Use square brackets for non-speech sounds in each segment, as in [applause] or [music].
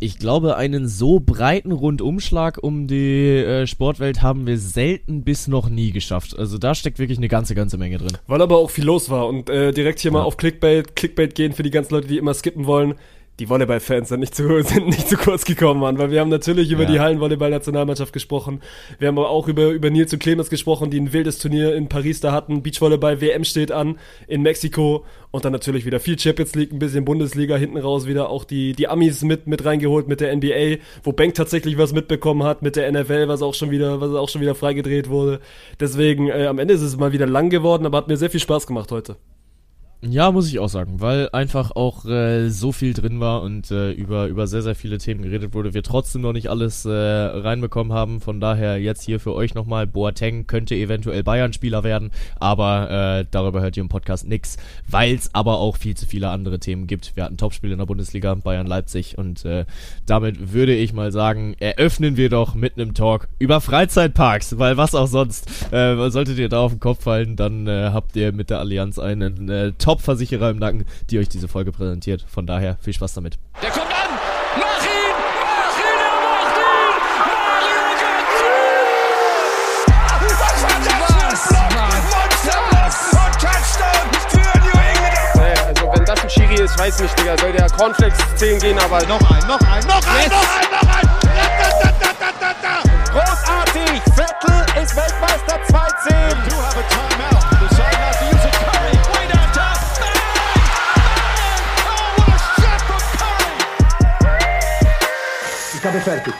ich glaube, einen so breiten Rundumschlag um die äh, Sportwelt haben wir selten bis noch nie geschafft. Also da steckt wirklich eine ganze, ganze Menge drin. Weil aber auch viel los war und äh, direkt hier ja. mal auf Clickbait, Clickbait gehen für die ganzen Leute, die immer skippen wollen die Volleyball-Fans sind nicht, zu, [laughs] sind nicht zu kurz gekommen, Mann, weil wir haben natürlich über ja. die Hallenvolleyball-Nationalmannschaft gesprochen. Wir haben aber auch über, über Nils und Clemens gesprochen, die ein wildes Turnier in Paris da hatten. Beachvolleyball-WM steht an in Mexiko und dann natürlich wieder viel Champions League, ein bisschen Bundesliga, hinten raus wieder auch die, die Amis mit, mit reingeholt mit der NBA, wo Bank tatsächlich was mitbekommen hat mit der NFL, was auch schon wieder, was auch schon wieder freigedreht wurde. Deswegen, äh, am Ende ist es mal wieder lang geworden, aber hat mir sehr viel Spaß gemacht heute. Ja, muss ich auch sagen, weil einfach auch äh, so viel drin war und äh, über, über sehr, sehr viele Themen geredet wurde, wir trotzdem noch nicht alles äh, reinbekommen haben. Von daher jetzt hier für euch nochmal, Boateng könnte eventuell Bayern-Spieler werden, aber äh, darüber hört ihr im Podcast nix, weil es aber auch viel zu viele andere Themen gibt. Wir hatten Topspiele in der Bundesliga, Bayern-Leipzig und äh, damit würde ich mal sagen, eröffnen wir doch mit einem Talk über Freizeitparks, weil was auch sonst. Äh, solltet ihr da auf den Kopf fallen, dann äh, habt ihr mit der Allianz einen äh, Top Top-Versicherer im Nacken, die euch diese Folge präsentiert. Von daher viel Spaß damit. Der kommt an! Mach ihn! Mach ihn! Er macht ihn! Mario Götze! Was das ein England! also wenn das ein Schiri ist, weiß nicht, Digga. Soll der Cornflakes 10 gehen, aber... Noch ein, noch ein, noch ein, yes. noch ein, noch ein! Großartig! Vettel ist Weltmeister 2-10! Ich habe fertig.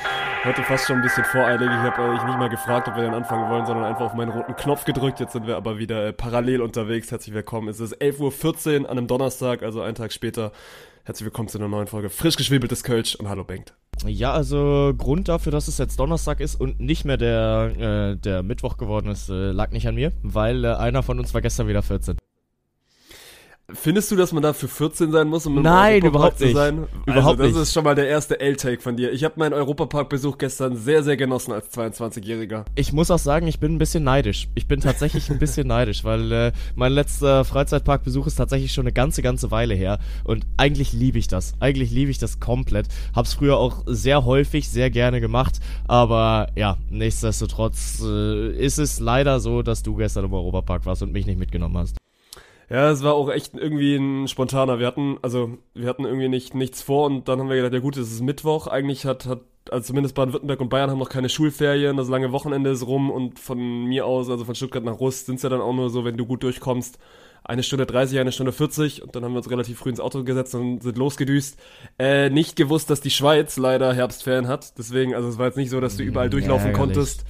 Heute fast schon ein bisschen voreilig. Ich habe euch nicht mal gefragt, ob wir dann anfangen wollen, sondern einfach auf meinen roten Knopf gedrückt. Jetzt sind wir aber wieder äh, parallel unterwegs. Herzlich willkommen. Es ist 11.14 Uhr an einem Donnerstag, also einen Tag später. Herzlich willkommen zu einer neuen Folge Frisch geschwebeltes Kölsch und hallo Bengt. Ja, also Grund dafür, dass es jetzt Donnerstag ist und nicht mehr der, äh, der Mittwoch geworden ist, äh, lag nicht an mir, weil äh, einer von uns war gestern wieder 14. Findest du, dass man dafür 14 sein muss, um im Nein, überhaupt zu sein? Also, überhaupt das nicht. ist schon mal der erste L-Take von dir. Ich habe meinen Europapark-Besuch gestern sehr, sehr genossen als 22-Jähriger. Ich muss auch sagen, ich bin ein bisschen neidisch. Ich bin tatsächlich ein bisschen [laughs] neidisch, weil äh, mein letzter Freizeitparkbesuch ist tatsächlich schon eine ganze, ganze Weile her. Und eigentlich liebe ich das. Eigentlich liebe ich das komplett. Hab's früher auch sehr häufig, sehr gerne gemacht. Aber ja, nichtsdestotrotz äh, ist es leider so, dass du gestern im Europapark warst und mich nicht mitgenommen hast. Ja, es war auch echt irgendwie ein spontaner. Wir hatten, also, wir hatten irgendwie nicht, nichts vor und dann haben wir gedacht, ja gut, es ist Mittwoch. Eigentlich hat, hat, also zumindest Baden-Württemberg und Bayern haben noch keine Schulferien, das lange Wochenende ist rum und von mir aus, also von Stuttgart nach Rust, sind es ja dann auch nur so, wenn du gut durchkommst, eine Stunde 30, eine Stunde 40 und dann haben wir uns relativ früh ins Auto gesetzt und sind losgedüst. Äh, nicht gewusst, dass die Schweiz leider Herbstferien hat. Deswegen, also es war jetzt nicht so, dass du überall durchlaufen ja, konntest.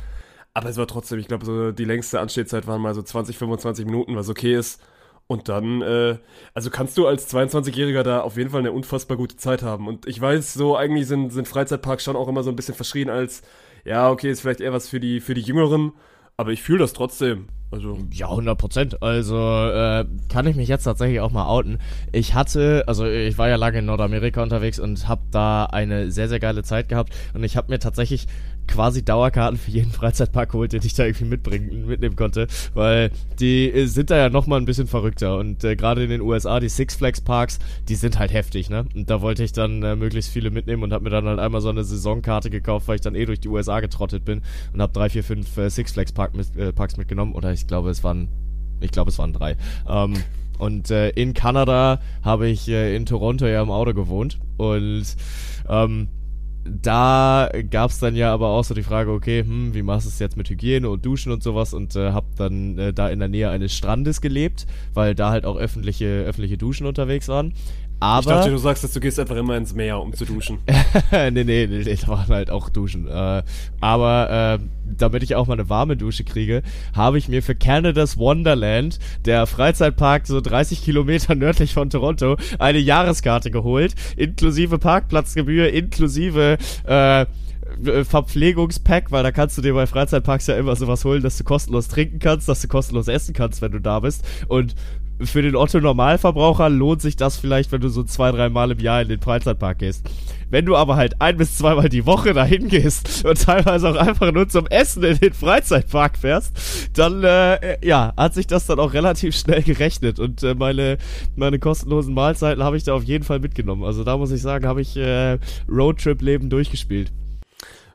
Aber es war trotzdem, ich glaube, so die längste Anstehzeit waren mal so 20, 25 Minuten, was okay ist. Und dann, äh, also kannst du als 22-Jähriger da auf jeden Fall eine unfassbar gute Zeit haben. Und ich weiß, so eigentlich sind, sind Freizeitparks schon auch immer so ein bisschen verschrien als, ja, okay, ist vielleicht eher was für die, für die Jüngeren, aber ich fühle das trotzdem. Also. Ja, 100 Prozent. Also äh, kann ich mich jetzt tatsächlich auch mal outen. Ich hatte, also ich war ja lange in Nordamerika unterwegs und habe da eine sehr, sehr geile Zeit gehabt. Und ich habe mir tatsächlich quasi Dauerkarten für jeden Freizeitpark geholt, den ich da irgendwie mitbringen, mitnehmen konnte, weil die äh, sind da ja nochmal ein bisschen verrückter und äh, gerade in den USA, die Six Flags Parks, die sind halt heftig, ne? Und da wollte ich dann äh, möglichst viele mitnehmen und habe mir dann halt einmal so eine Saisonkarte gekauft, weil ich dann eh durch die USA getrottet bin und habe drei, vier, fünf äh, Six Flags Park mit, äh, Parks mitgenommen oder ich glaube, es waren, ich glaube, es waren drei. Ähm, und äh, in Kanada habe ich in Toronto ja im Auto gewohnt und ähm, da gab es dann ja aber auch so die Frage, okay, hm, wie machst du es jetzt mit Hygiene und Duschen und sowas und äh, hab dann äh, da in der Nähe eines Strandes gelebt, weil da halt auch öffentliche, öffentliche Duschen unterwegs waren. Aber, ich dachte, du sagst, dass du gehst einfach immer ins Meer, um zu duschen. [laughs] nee, nee, nee, nee, da waren halt auch Duschen. Äh, aber äh, damit ich auch mal eine warme Dusche kriege, habe ich mir für Canada's Wonderland, der Freizeitpark so 30 Kilometer nördlich von Toronto, eine Jahreskarte geholt, inklusive Parkplatzgebühr, inklusive äh, Verpflegungspack, weil da kannst du dir bei Freizeitparks ja immer sowas holen, dass du kostenlos trinken kannst, dass du kostenlos essen kannst, wenn du da bist. Und für den Otto-Normalverbraucher lohnt sich das vielleicht, wenn du so zwei, drei Mal im Jahr in den Freizeitpark gehst. Wenn du aber halt ein bis zweimal die Woche dahin gehst [laughs] und teilweise auch einfach nur zum Essen in den Freizeitpark fährst, dann äh, ja, hat sich das dann auch relativ schnell gerechnet und äh, meine, meine kostenlosen Mahlzeiten habe ich da auf jeden Fall mitgenommen. Also da muss ich sagen, habe ich äh, Roadtrip-Leben durchgespielt.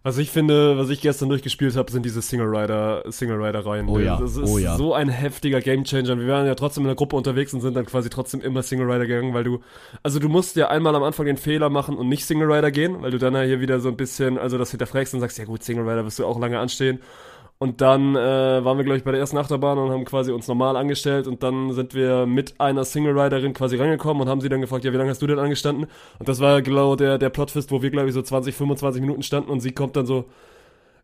Was ich finde, was ich gestern durchgespielt habe, sind diese Single Rider, Single Rider Reihen. Oh ja, Das ist oh ja. so ein heftiger Gamechanger. Wir waren ja trotzdem in der Gruppe unterwegs und sind dann quasi trotzdem immer Single Rider gegangen, weil du, also du musst ja einmal am Anfang den Fehler machen und nicht Single Rider gehen, weil du dann ja hier wieder so ein bisschen, also das hinterfragst und sagst, ja gut, Single Rider wirst du auch lange anstehen. Und dann äh, waren wir, glaube ich, bei der ersten Achterbahn und haben quasi uns normal angestellt und dann sind wir mit einer Single-Riderin quasi reingekommen und haben sie dann gefragt, ja, wie lange hast du denn angestanden? Und das war genau der, der Plotfist, wo wir, glaube ich, so 20, 25 Minuten standen und sie kommt dann so,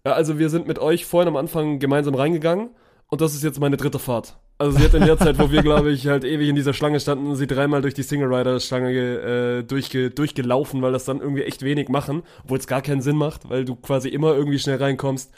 ja, also wir sind mit euch vorhin am Anfang gemeinsam reingegangen und das ist jetzt meine dritte Fahrt. Also sie hat in der Zeit, wo wir, glaube ich, halt ewig in dieser Schlange standen, sie dreimal durch die Single-Rider-Schlange äh, durchge durchgelaufen, weil das dann irgendwie echt wenig machen, obwohl es gar keinen Sinn macht, weil du quasi immer irgendwie schnell reinkommst.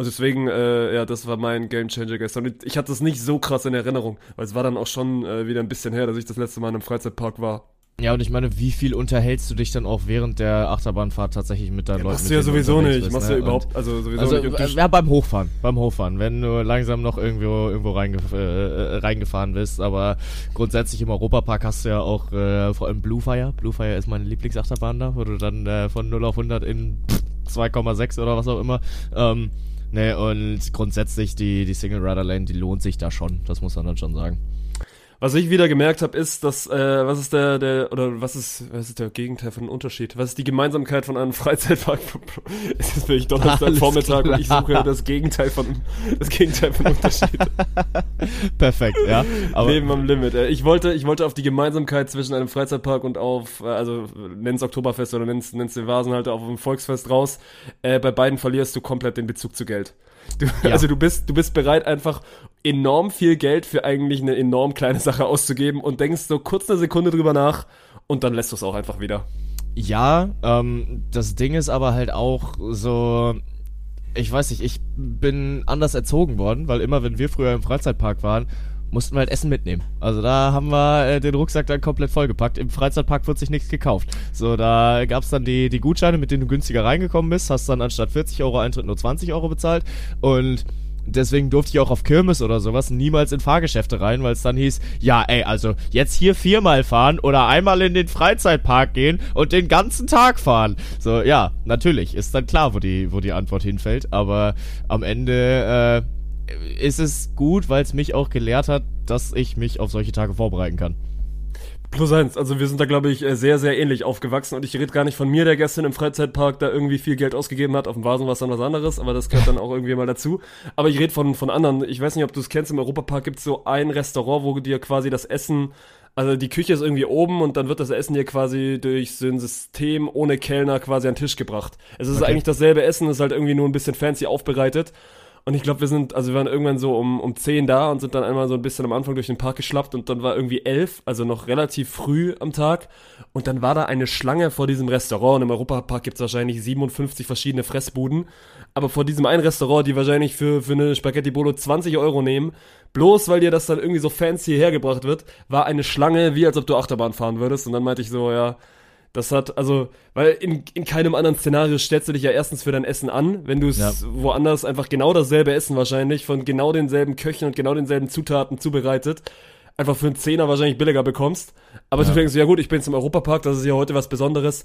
Und deswegen, äh, ja, das war mein Gamechanger gestern. Und ich hatte es nicht so krass in Erinnerung, weil es war dann auch schon äh, wieder ein bisschen her, dass ich das letzte Mal in einem Freizeitpark war. Ja, und ich meine, wie viel unterhältst du dich dann auch während der Achterbahnfahrt tatsächlich mit deinen Leuten? Machst du ja sowieso nicht. bist, Machst ne? du ja überhaupt, also sowieso Also, nicht. Und äh, ja, beim Hochfahren, beim Hochfahren, wenn du langsam noch irgendwo, irgendwo reingef äh, reingefahren bist, aber grundsätzlich im Europapark hast du ja auch äh, vor allem Bluefire. Bluefire ist meine Lieblingsachterbahn da, wo du dann äh, von 0 auf 100 in 2,6 oder was auch immer, ähm, ne, und grundsätzlich die, die Single Rider Lane, die lohnt sich da schon, das muss man dann schon sagen. Was ich wieder gemerkt habe, ist, dass, äh, was ist der, der, oder was ist, was ist der Gegenteil von einem Unterschied? Was ist die Gemeinsamkeit von einem [laughs] Freizeitpark? es ist wirklich [laughs] Donnerstagvormittag und ich suche das Gegenteil von, das Gegenteil von Unterschied. [laughs] Perfekt, ja. Aber Leben am Limit. Ich wollte, ich wollte auf die Gemeinsamkeit zwischen einem Freizeitpark und auf, äh, also nenn's Oktoberfest oder nenn's, nenn's den Vasenhalter auf einem Volksfest raus. Äh, bei beiden verlierst du komplett den Bezug zu Geld. Du, Ja. Also du bist, du bist bereit, einfach enorm viel Geld für eigentlich eine enorm kleine Sache auszugeben und denkst so kurz eine Sekunde drüber nach und dann lässt du es auch einfach wieder. Ja, ähm, das Ding ist aber halt auch so, ich weiß nicht, ich bin anders erzogen worden, weil immer wenn wir früher im Freizeitpark waren, mussten wir halt Essen mitnehmen. Also da haben wir äh, den Rucksack dann komplett vollgepackt. Im Freizeitpark wird sich nichts gekauft. So, da gab's dann die, die Gutscheine, mit denen du günstiger reingekommen bist, hast dann anstatt 40 Euro Eintritt nur 20 Euro bezahlt und Deswegen durfte ich auch auf Kirmes oder sowas niemals in Fahrgeschäfte rein, weil es dann hieß, ja, ey, also jetzt hier viermal fahren oder einmal in den Freizeitpark gehen und den ganzen Tag fahren. So, ja, natürlich, ist dann klar, wo die, wo die Antwort hinfällt, aber am Ende äh, ist es gut, weil es mich auch gelehrt hat, dass ich mich auf solche Tage vorbereiten kann. Plus eins, also wir sind da, glaube ich, äh, sehr, sehr ähnlich aufgewachsen und ich rede gar nicht von mir, der gestern im Freizeitpark da irgendwie viel Geld ausgegeben hat. Auf dem Vasen war es dann was anderes, aber das gehört dann auch irgendwie mal dazu. Aber ich rede von, von anderen. Ich weiß nicht, ob du es kennst, im Europapark gibt es so ein Restaurant, wo dir quasi das Essen, also die Küche ist irgendwie oben und dann wird das Essen dir quasi durch so ein System ohne Kellner quasi an den Tisch gebracht. Es ist Okay. eigentlich dasselbe Essen, ist halt irgendwie nur ein bisschen fancy aufbereitet. Und ich glaube, wir sind, also wir waren irgendwann so um, um 10 da und sind dann einmal so ein bisschen am Anfang durch den Park geschlappt und dann war irgendwie 11, also noch relativ früh am Tag. Und dann war da eine Schlange vor diesem Restaurant. Und im Europapark gibt es wahrscheinlich 57 verschiedene Fressbuden. Aber vor diesem einen Restaurant, die wahrscheinlich für, für eine Spaghetti Bolo 20 Euro nehmen, bloß weil dir das dann irgendwie so fancy hergebracht wird, war eine Schlange, wie als ob du Achterbahn fahren würdest. Und dann meinte ich so, ja, das hat, also, weil in, in keinem anderen Szenario stellst du dich ja erstens für dein Essen an, wenn du es Ja. woanders einfach genau dasselbe Essen wahrscheinlich, von genau denselben Köchen und genau denselben Zutaten zubereitet, einfach für einen Zehner wahrscheinlich billiger bekommst. Aber Ja. du denkst, ja gut, ich bin jetzt im Europapark, das ist ja heute was Besonderes.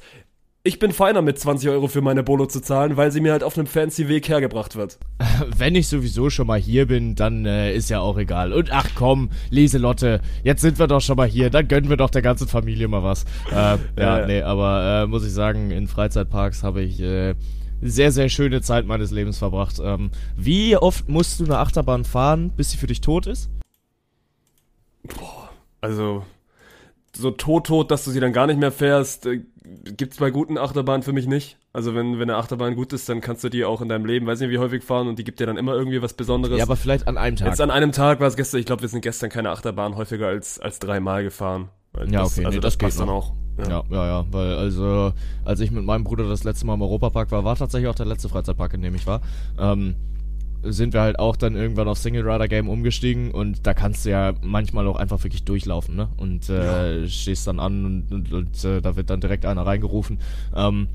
Ich bin feiner mit 20 Euro für meine Bolo zu zahlen, weil sie mir halt auf einem fancy Weg hergebracht wird. [laughs] Wenn ich sowieso schon mal hier bin, dann äh, ist ja auch egal. Und ach komm, Lieselotte, jetzt sind wir doch schon mal hier, dann gönnen wir doch der ganzen Familie mal was. Äh, [laughs] ja, Ja. nee, aber äh, muss ich sagen, in Freizeitparks habe ich äh, sehr, sehr schöne Zeit meines Lebens verbracht. Ähm, wie oft musst du eine Achterbahn fahren, bis sie für dich tot ist? Also, so tot, tot, dass du sie dann gar nicht mehr fährst, äh, gibt's bei guten Achterbahnen für mich nicht. Also, wenn, wenn eine Achterbahn gut ist, dann kannst du die auch in deinem Leben, weiß nicht wie häufig fahren und die gibt dir dann immer irgendwie was Besonderes. Ja, aber vielleicht an einem Tag. Jetzt an einem Tag war es gestern, ich glaube, wir sind gestern keine Achterbahn häufiger als, als dreimal gefahren. Weil Ja, das, okay, also nee, das, das passt dann auch. Ja. Ja, ja, ja, weil also, als ich mit meinem Bruder das letzte Mal im Europapark war, war tatsächlich auch der letzte Freizeitpark, in dem ich war. Ähm, sind wir halt auch dann irgendwann auf Single Rider Game umgestiegen und da kannst du ja manchmal auch einfach wirklich durchlaufen, ne? Und äh, ja. stehst dann an und, und, und äh, da wird dann direkt einer reingerufen. Ähm,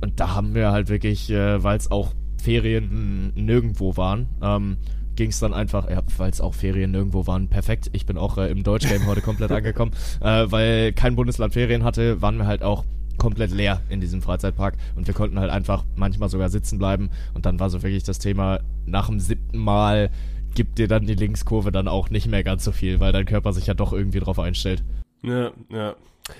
und da haben wir halt wirklich, äh, weil es auch Ferien nirgendwo waren, ähm, ging es dann einfach, ja, weil es auch Ferien nirgendwo waren, perfekt. Ich bin auch äh, im Deutschgame heute komplett [laughs] angekommen, äh, weil kein Bundesland Ferien hatte, waren wir halt auch komplett leer in diesem Freizeitpark und wir konnten halt einfach manchmal sogar sitzen bleiben und dann war so wirklich das Thema, nach dem siebten Mal gibt dir dann die Linkskurve dann auch nicht mehr ganz so viel, weil dein Körper sich ja doch irgendwie drauf einstellt. Ja, ja.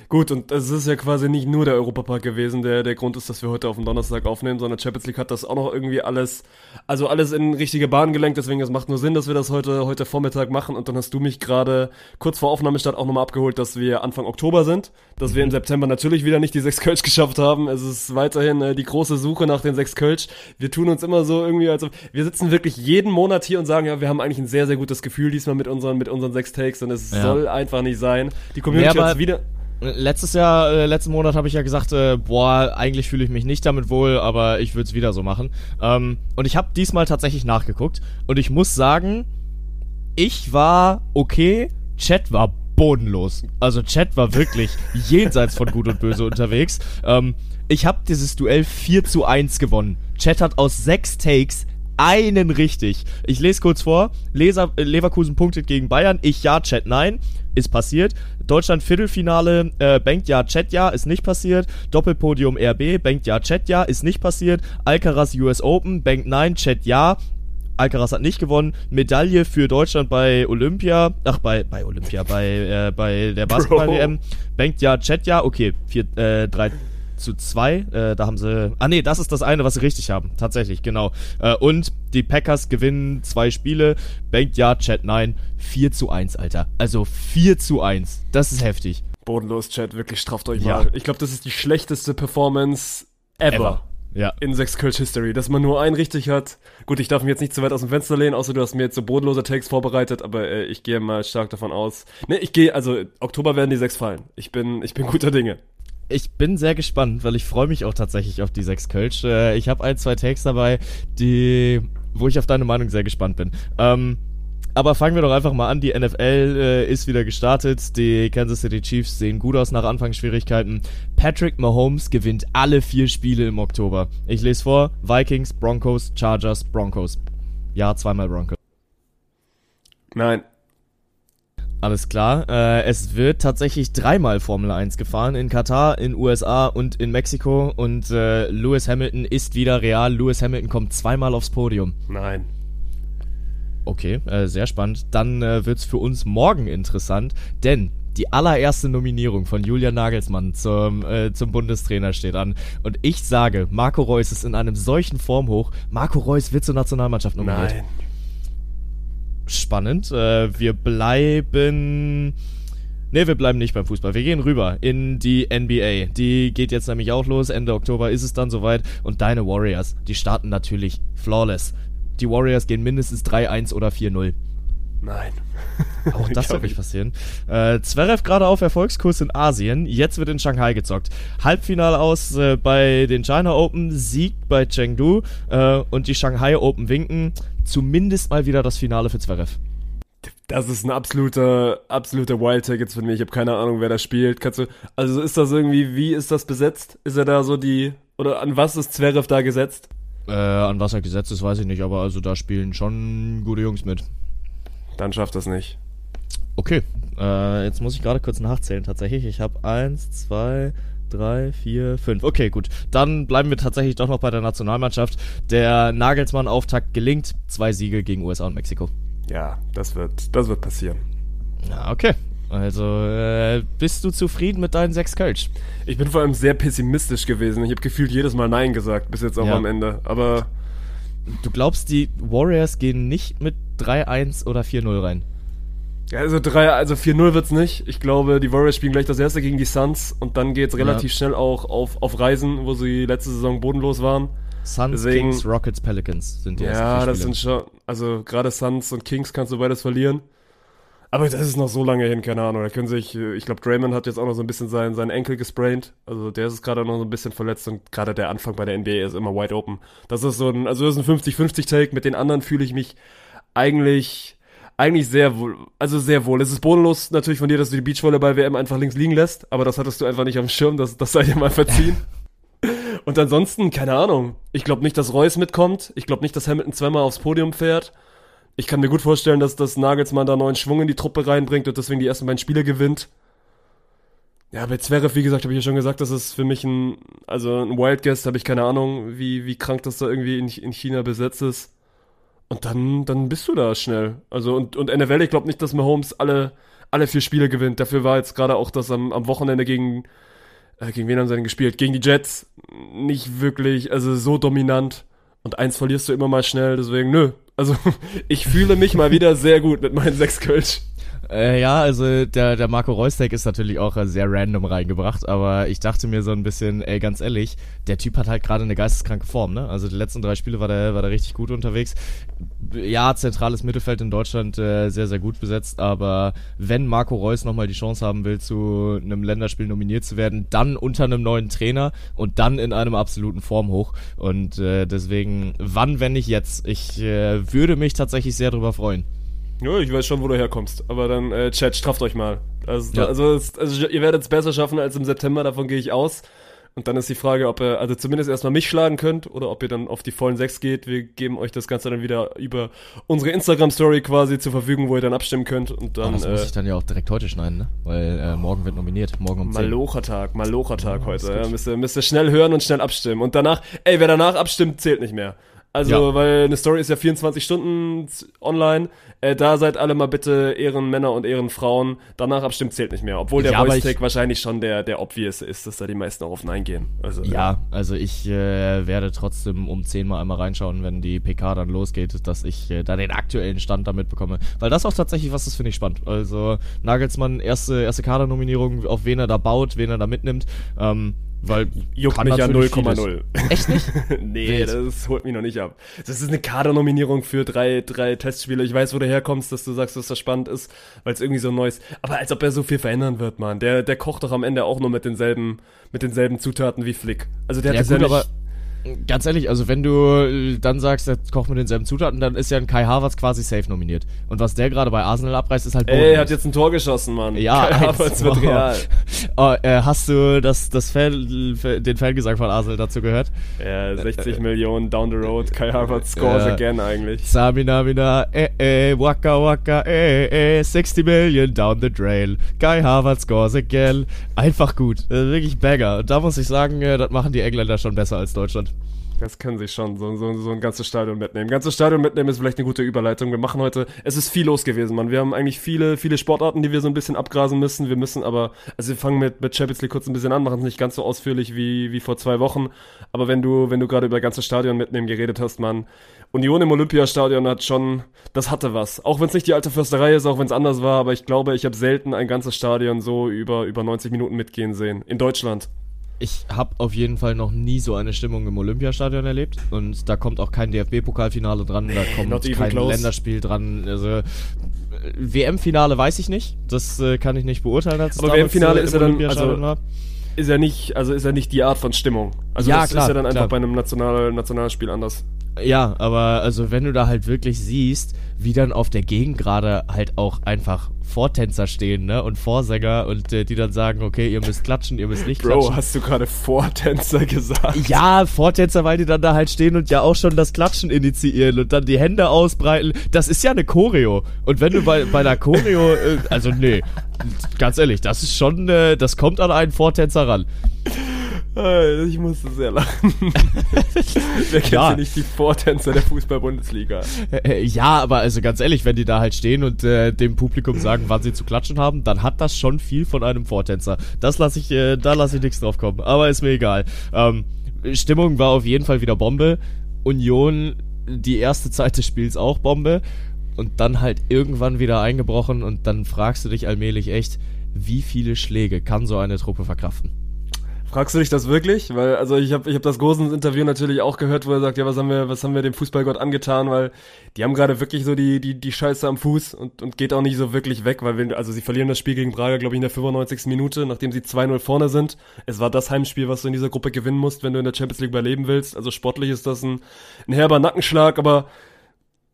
Gut, und es ist ja quasi nicht nur der Europapark gewesen, der der Grund ist, dass wir heute auf dem Donnerstag aufnehmen, sondern Champions League hat das auch noch irgendwie alles, also alles in richtige Bahn gelenkt, deswegen es macht nur Sinn, dass wir das heute, heute Vormittag machen und dann hast du mich gerade kurz vor Aufnahmestart auch nochmal abgeholt, dass wir Anfang Oktober sind, dass wir im mhm. September natürlich wieder nicht die sechs Kölsch geschafft haben, es ist weiterhin äh, die große Suche nach den sechs Kölsch. Wir tun uns immer so irgendwie, also wir sitzen wirklich jeden Monat hier und sagen, ja, wir haben eigentlich ein sehr, sehr gutes Gefühl diesmal mit unseren, mit unseren sechs Takes und es ja. soll einfach nicht sein. Die Community ja, hat wieder Letztes Jahr, äh, letzten Monat habe ich ja gesagt, äh, boah, eigentlich fühle ich mich nicht damit wohl, aber ich würde es wieder so machen. Ähm, und ich habe diesmal tatsächlich nachgeguckt und ich muss sagen, ich war okay, Chat war bodenlos. Also Chat war wirklich [laughs] jenseits von Gut und Böse unterwegs. Ähm, ich habe dieses Duell 4 zu 1 gewonnen. Chat hat aus sechs Takes einen richtig. Ich lese kurz vor. Leser, äh, Leverkusen punktet gegen Bayern. Ich ja, Chat nein. Ist passiert. Deutschland Viertelfinale, äh, Bankt ja, Chat ja, ist nicht passiert. Doppelpodium RB, Bankt ja, Chat ja, ist nicht passiert. Alcaraz US Open, Bankt nein, Chat ja. Alcaraz hat nicht gewonnen. Medaille für Deutschland bei Olympia. Ach, bei, bei Olympia, bei, äh, bei der [laughs] Basketball-WM. Bankt ja, Chat ja. Okay, 4, äh, 3, zu 2. Äh, da haben sie. Ah, nee, das ist das eine, was sie richtig haben. Tatsächlich, genau. Äh, und die Packers gewinnen zwei Spiele. Bankt ja, Chat nein. 4 zu 1, Alter. Also 4 zu 1. Das ist heftig. Bodenlos, Chat. Wirklich strafft euch ja. mal. Ich glaube, das ist die schlechteste Performance ever. ever. Ja. In 6 Kölsch History, dass man nur einen richtig hat. Gut, ich darf mich jetzt nicht zu weit aus dem Fenster lehnen, außer du hast mir jetzt so bodenlose Takes vorbereitet, aber äh, ich gehe mal stark davon aus. Ne, ich gehe, also Oktober werden die sechs fallen. Ich bin, ich bin guter Dinge ich bin sehr gespannt, weil ich freue mich auch tatsächlich auf die sechs Kölsch. Äh, ich habe ein, zwei Takes dabei, die, wo ich auf deine Meinung sehr gespannt bin. Ähm, aber fangen wir doch einfach mal an. Die NFL äh, ist wieder gestartet. Die Kansas City Chiefs sehen gut aus nach Anfangsschwierigkeiten. Patrick Mahomes gewinnt alle vier Spiele im Oktober. Ich lese vor: Vikings, Broncos, Chargers, Broncos. Ja, zweimal Broncos. Nein. Alles klar. Äh, es wird tatsächlich dreimal Formel 1 gefahren. In Katar, in USA und in Mexiko. Und äh, Lewis Hamilton ist wieder real. Lewis Hamilton kommt zweimal aufs Podium. Nein. Okay, äh, sehr spannend. Dann äh, wird es für uns morgen interessant, denn die allererste Nominierung von Julian Nagelsmann zum, äh, zum Bundestrainer steht an. Und ich sage, Marco Reus ist in einem solchen Formhoch. Marco Reus wird zur Nationalmannschaft nominiert. Nein spannend. Äh, wir bleiben. Ne, wir bleiben nicht beim Fußball. Wir gehen rüber in die NBA. Die geht jetzt nämlich auch los. Ende Oktober ist es dann soweit. Und deine Warriors, die starten natürlich flawless. Die Warriors gehen mindestens 3-1 oder 4-0. Nein. [laughs] Auch das wird nicht passieren. Äh, Zverev gerade auf Erfolgskurs in Asien. Jetzt wird in Shanghai gezockt. Halbfinale aus äh, bei den China Open, Sieg bei Chengdu äh, und die Shanghai Open winken. Zumindest mal wieder das Finale für Zverev. Das ist ein absoluter, absoluter Wild-Tag jetzt von mir. Ich habe keine Ahnung, wer da spielt. Kannst du, also ist das irgendwie, wie ist das besetzt? Ist er da so die, oder an was ist Zverev da gesetzt? Äh, an was er gesetzt ist, weiß ich nicht, aber also da spielen schon gute Jungs mit. Dann schafft das nicht. Okay, äh, jetzt muss ich gerade kurz nachzählen tatsächlich. Ich habe eins, zwei, drei, vier, fünf. Okay, gut. Dann bleiben wir tatsächlich doch noch bei der Nationalmannschaft. Der Nagelsmann-Auftakt gelingt. Zwei Siege gegen USA und Mexiko. Ja, das wird, das wird passieren. Ja, okay. Also, äh, bist du zufrieden mit deinen sechs Kölsch? Ich bin vor allem sehr pessimistisch gewesen. Ich habe gefühlt jedes Mal Nein gesagt, bis jetzt auch ja. am Ende. Aber. Du glaubst, die Warriors gehen nicht mit 3-1 oder 4-0 rein? Ja, also 3, also 4-0 wird's nicht. Ich glaube, die Warriors spielen gleich das erste gegen die Suns und dann geht's relativ ja. schnell auch auf, auf Reisen, wo sie letzte Saison bodenlos waren. Suns, Deswegen, Kings, Rockets, Pelicans sind die Ja, das sind schon, also gerade Suns und Kings kannst du beides verlieren. Aber das ist noch so lange hin, keine Ahnung. Da können sich, ich glaube, Draymond hat jetzt auch noch so ein bisschen seinen, seinen Enkel gesprained. Also der ist gerade noch so ein bisschen verletzt und gerade der Anfang bei der NBA ist immer wide open. Das ist so ein, also das ist ein 50-50-Take. Mit den anderen fühle ich mich eigentlich, eigentlich sehr wohl, also sehr wohl. Es ist bodenlos natürlich von dir, dass du die Beachvolleyball-WM einfach links liegen lässt, aber das hattest du einfach nicht am Schirm, das, das sei dir mal verziehen. [laughs] Und ansonsten, keine Ahnung. Ich glaube nicht, dass Reus mitkommt. Ich glaube nicht, dass Hamilton zweimal aufs Podium fährt. Ich kann mir gut vorstellen, dass das Nagelsmann da neuen Schwung in die Truppe reinbringt und deswegen die ersten beiden Spiele gewinnt. Ja, bei Zverev, wie gesagt, habe ich ja schon gesagt, das ist für mich ein, also ein Wild Guest, habe ich keine Ahnung, wie, wie krank das da irgendwie in, in China besetzt ist. Und dann, dann bist du da schnell. Also, und, und NFL, ich glaube nicht, dass Mahomes alle, alle vier Spiele gewinnt. Dafür war jetzt gerade auch das am, am Wochenende gegen, äh, gegen wen haben sie denn gespielt? Gegen die Jets nicht wirklich, also so dominant. Und eins verlierst du immer mal schnell, deswegen, nö. Also, [laughs] ich fühle mich mal wieder sehr gut mit meinen sechs Kölsch. Äh, ja, also der, der Marco Reus-Tag ist natürlich auch äh, sehr random reingebracht, aber ich dachte mir so ein bisschen, ey, ganz ehrlich, der Typ hat halt gerade eine geisteskranke Form, ne? Also die letzten drei Spiele war der, war der richtig gut unterwegs. Ja, zentrales Mittelfeld in Deutschland äh, sehr, sehr gut besetzt, aber wenn Marco Reus nochmal die Chance haben will, zu einem Länderspiel nominiert zu werden, dann unter einem neuen Trainer und dann in einem absoluten Formhoch. Und äh, deswegen, wann, wenn nicht jetzt? Ich äh, würde mich tatsächlich sehr drüber freuen. Ja, ich weiß schon, wo du herkommst. Aber dann, äh, Chat, strafft euch mal. Also, Ja. also, also ihr werdet es besser schaffen als im September, davon gehe ich aus. Und dann ist die Frage, ob ihr also zumindest erstmal mich schlagen könnt oder ob ihr dann auf die vollen sechs geht. Wir geben euch das Ganze dann wieder über unsere Instagram-Story quasi zur Verfügung, wo ihr dann abstimmen könnt. Und Aber dann das muss äh, ich dann ja auch direkt heute schneiden, ne? Weil äh, morgen wird nominiert, morgen um 10. Malochertag, Malochertag Ja, heute. Ja, müsst, ihr, müsst ihr schnell hören und schnell abstimmen. Und danach, ey, wer danach abstimmt, zählt nicht mehr. Also, Ja. weil eine Story ist ja 24 Stunden online. Äh, da seid alle mal bitte Ehrenmänner und Ehrenfrauen. Danach abstimmt zählt nicht mehr. Obwohl der Ja, aber Voice ich- Take wahrscheinlich schon der, der obvious ist, dass da die meisten auch auf Nein gehen. Also, Ja, also ich äh, werde trotzdem um 10 mal einmal reinschauen, wenn die PK dann losgeht, dass ich äh, da den aktuellen Stand damit bekomme. Weil das auch tatsächlich was, das finde ich spannend. Also Nagelsmann, erste, erste Kadernominierung, auf wen er da baut, wen er da mitnimmt. Ähm, weil Juckt kann mich ja natürlich 0,0. Echt nicht? [laughs] nee, Wild. das holt mich noch nicht ab. Das ist eine Kadernominierung für drei, drei Testspiele. Ich weiß, wo du herkommst, dass du sagst, dass das spannend ist, weil es irgendwie so ein neues. Aber als ob er so viel verändern wird, Mann. Der, der kocht doch am Ende auch nur mit denselben, mit denselben Zutaten wie Flick. Also der Ja hat gut, ja aber nicht, ganz ehrlich, also wenn du äh, dann sagst, er kocht mit denselben Zutaten, dann ist ja ein Kai Havertz quasi safe nominiert. Und was der gerade bei Arsenal abreißt, ist halt Ey, er bodenlos. hat jetzt ein Tor geschossen, Mann. Ja, Kai Havertz wird real. Oh, äh, hast du das, das Fan, den Fangesang von Arsenal dazu gehört? Ja, 60 Millionen down the road. Kai Havertz scores Ja. again eigentlich. Samina mina, eh eh, waka waka, eh eh, 60 Million down the drain. Kai Havertz scores again. Einfach gut, äh, wirklich Bagger. Und da muss ich sagen, äh, das machen die Engländer schon besser als Deutschland. Das können sie schon, so, so, so ein ganzes Stadion mitnehmen. Ganzes Stadion mitnehmen ist vielleicht eine gute Überleitung. Wir machen heute, es ist viel los gewesen, Mann. Wir haben eigentlich viele, viele Sportarten, die wir so ein bisschen abgrasen müssen. Wir müssen aber, also wir fangen mit, mit Champions League kurz ein bisschen an, machen es nicht ganz so ausführlich wie, wie vor zwei Wochen. Aber wenn du, wenn du gerade über ganzes Stadion mitnehmen geredet hast, Mann, Union im Olympiastadion hat schon, das hatte was. Auch wenn es nicht die alte Fürsterei ist, auch wenn es anders war, aber ich glaube, ich habe selten ein ganzes Stadion so über, über 90 Minuten mitgehen sehen. In Deutschland. Ich habe auf jeden Fall noch nie so eine Stimmung im Olympiastadion erlebt. Und da kommt auch kein DFB-Pokalfinale dran, da kommt kein close. Länderspiel dran. Also äh, WM-Finale weiß ich nicht. Das äh, kann ich nicht beurteilen. Als Aber WM-Finale äh, ist ja dann- also- war. ist ja nicht, also ist ja nicht die Art von Stimmung. Also Ja, das klar, ist ja dann einfach klar. bei einem National, Nationalspiel anders. Ja, aber also wenn du da halt wirklich siehst, wie dann auf der Gegend gerade halt auch einfach Vortänzer stehen, ne? Und Vorsänger und äh, die dann sagen, okay, ihr müsst klatschen, ihr müsst nicht Bro, klatschen. hast du gerade Vortänzer gesagt? Ja, Vortänzer, weil die dann da halt stehen und ja auch schon das Klatschen initiieren und dann die Hände ausbreiten. Das ist ja eine Choreo. Und wenn du bei, bei der Choreo, äh, also nee, ganz ehrlich, das ist schon, äh, das kommt an einen Vortänzer ran. Äh, Ich musste sehr lachen. [laughs] Wer kennt Ja. nicht die Vortänzer der Fußball-Bundesliga? Äh, ja, aber also ganz ehrlich, wenn die da halt stehen und äh, dem Publikum sagen, wann sie zu klatschen haben, dann hat das schon viel von einem Vortänzer. Das lasse ich, äh, da lasse ich nichts drauf kommen. Aber ist mir egal. Ähm, Stimmung war auf jeden Fall wieder Bombe. Union die erste Zeit des Spiels auch Bombe. Und dann halt irgendwann wieder eingebrochen und dann fragst du dich allmählich echt, wie viele Schläge kann so eine Truppe verkraften? Fragst du dich das wirklich? Weil, also ich habe ich hab das Gosens Interview natürlich auch gehört, wo er sagt, ja, was haben wir, was haben wir dem Fußballgott angetan, weil die haben gerade wirklich so die, die, die Scheiße am Fuß und, und geht auch nicht so wirklich weg, weil wir, also sie verlieren das Spiel gegen Braga, glaube ich, in der 95. Minute, nachdem sie 2-0 vorne sind. Es war das Heimspiel, was du in dieser Gruppe gewinnen musst, wenn du in der Champions League überleben willst. Also sportlich ist das ein, ein herber Nackenschlag, aber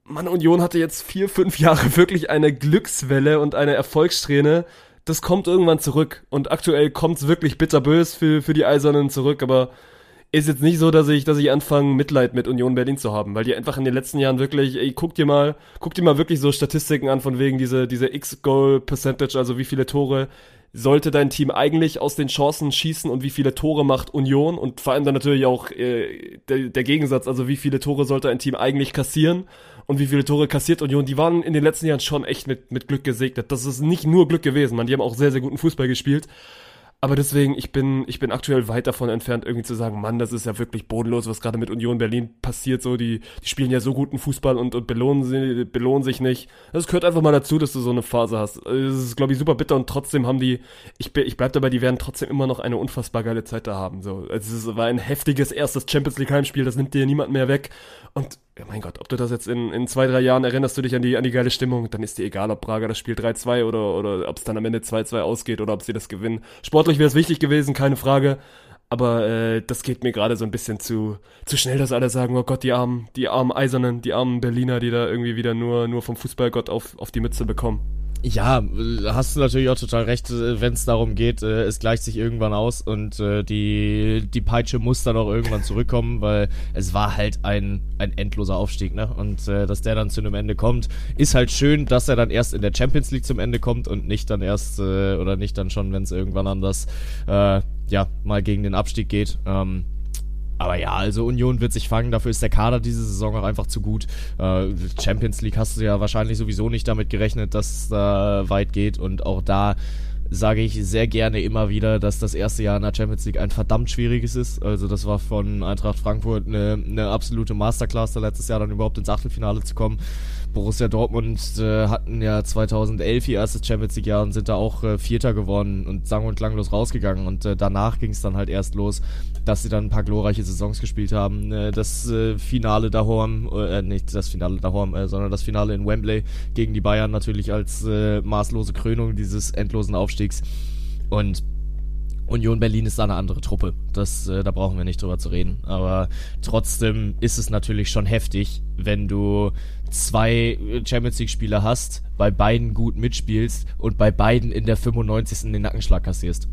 Mann, Union hatte jetzt vier, fünf Jahre [laughs] wirklich eine Glückswelle und eine Erfolgssträhne das kommt irgendwann zurück. Und aktuell kommt es wirklich bitterbös für, für die Eisernen zurück, aber ist jetzt nicht so, dass ich, dass ich anfange, Mitleid mit Union Berlin zu haben, weil die einfach in den letzten Jahren wirklich, ey, guck dir mal, guck dir mal wirklich so Statistiken an von wegen diese, diese X-Goal-Percentage, also wie viele Tore sollte dein Team eigentlich aus den Chancen schießen und wie viele Tore macht Union und vor allem dann natürlich auch äh, der, der Gegensatz, also wie viele Tore sollte ein Team eigentlich kassieren und wie viele Tore kassiert Union, die waren in den letzten Jahren schon echt mit, mit Glück gesegnet. Das ist nicht nur Glück gewesen, man, die haben auch sehr, sehr guten Fußball gespielt. Aber deswegen, ich bin, ich bin aktuell weit davon entfernt, irgendwie zu sagen, Mann, das ist ja wirklich bodenlos, was gerade mit Union Berlin passiert. So, die, die spielen ja so guten Fußball und, und belohnen, sie, belohnen sich nicht. Das gehört einfach mal dazu, dass du so eine Phase hast. Das ist, glaube ich, super bitter und trotzdem haben die, ich, ich bleib dabei, die werden trotzdem immer noch eine unfassbar geile Zeit da haben. So, es war ein heftiges erstes Champions League Heimspiel, das nimmt dir niemand mehr weg. Und ja, mein Gott, ob du das jetzt in, in zwei, drei Jahren erinnerst du dich an die, an die geile Stimmung, dann ist dir egal, ob Braga das Spiel 3-2 oder, oder ob es dann am Ende 2-2 ausgeht oder ob sie das gewinnen. Sportlich wäre es wichtig gewesen, keine Frage. Aber äh, das geht mir gerade so ein bisschen zu, zu schnell, dass alle sagen, oh Gott, die armen, die armen Eisernen, die armen Berliner, die da irgendwie wieder nur, nur vom Fußballgott auf, auf die Mütze bekommen. Ja, hast du natürlich auch total recht, äh, wenn es darum geht, äh, es gleicht sich irgendwann aus und äh, die, die Peitsche muss dann auch irgendwann zurückkommen, weil es war halt ein, ein endloser Aufstieg, ne? Und äh, dass der dann zu einem Ende kommt, ist halt schön, dass er dann erst in der Champions League zum Ende kommt und nicht dann erst, äh, oder nicht dann schon, wenn es irgendwann anders, äh, ja, mal gegen den Abstieg geht. Ähm, aber ja, also Union wird sich fangen, dafür ist der Kader diese Saison auch einfach zu gut. Äh, Champions League hast du ja wahrscheinlich sowieso nicht damit gerechnet, dass es da weit geht und auch da sage ich sehr gerne immer wieder, dass das erste Jahr in der Champions League ein verdammt schwieriges ist. Also das war von Eintracht Frankfurt eine, eine absolute Masterclass, da letztes Jahr dann überhaupt ins Achtelfinale zu kommen. Borussia Dortmund äh, hatten ja 2011 ihr erstes Champions League Jahr und sind da auch äh, Vierter geworden und sang und klanglos rausgegangen und äh, danach ging es dann halt erst los, dass sie dann ein paar glorreiche Saisons gespielt haben. Äh, das äh, Finale daheim, äh, nicht das Finale daheim, äh, sondern das Finale in Wembley gegen die Bayern natürlich als äh, maßlose Krönung dieses endlosen Aufstiegs und Union Berlin ist da eine andere Truppe. Das, äh, da brauchen wir nicht drüber zu reden. Aber trotzdem ist es natürlich schon heftig, wenn du zwei Champions League Spieler hast, bei beiden gut mitspielst und bei beiden in der 95. den Nackenschlag kassierst.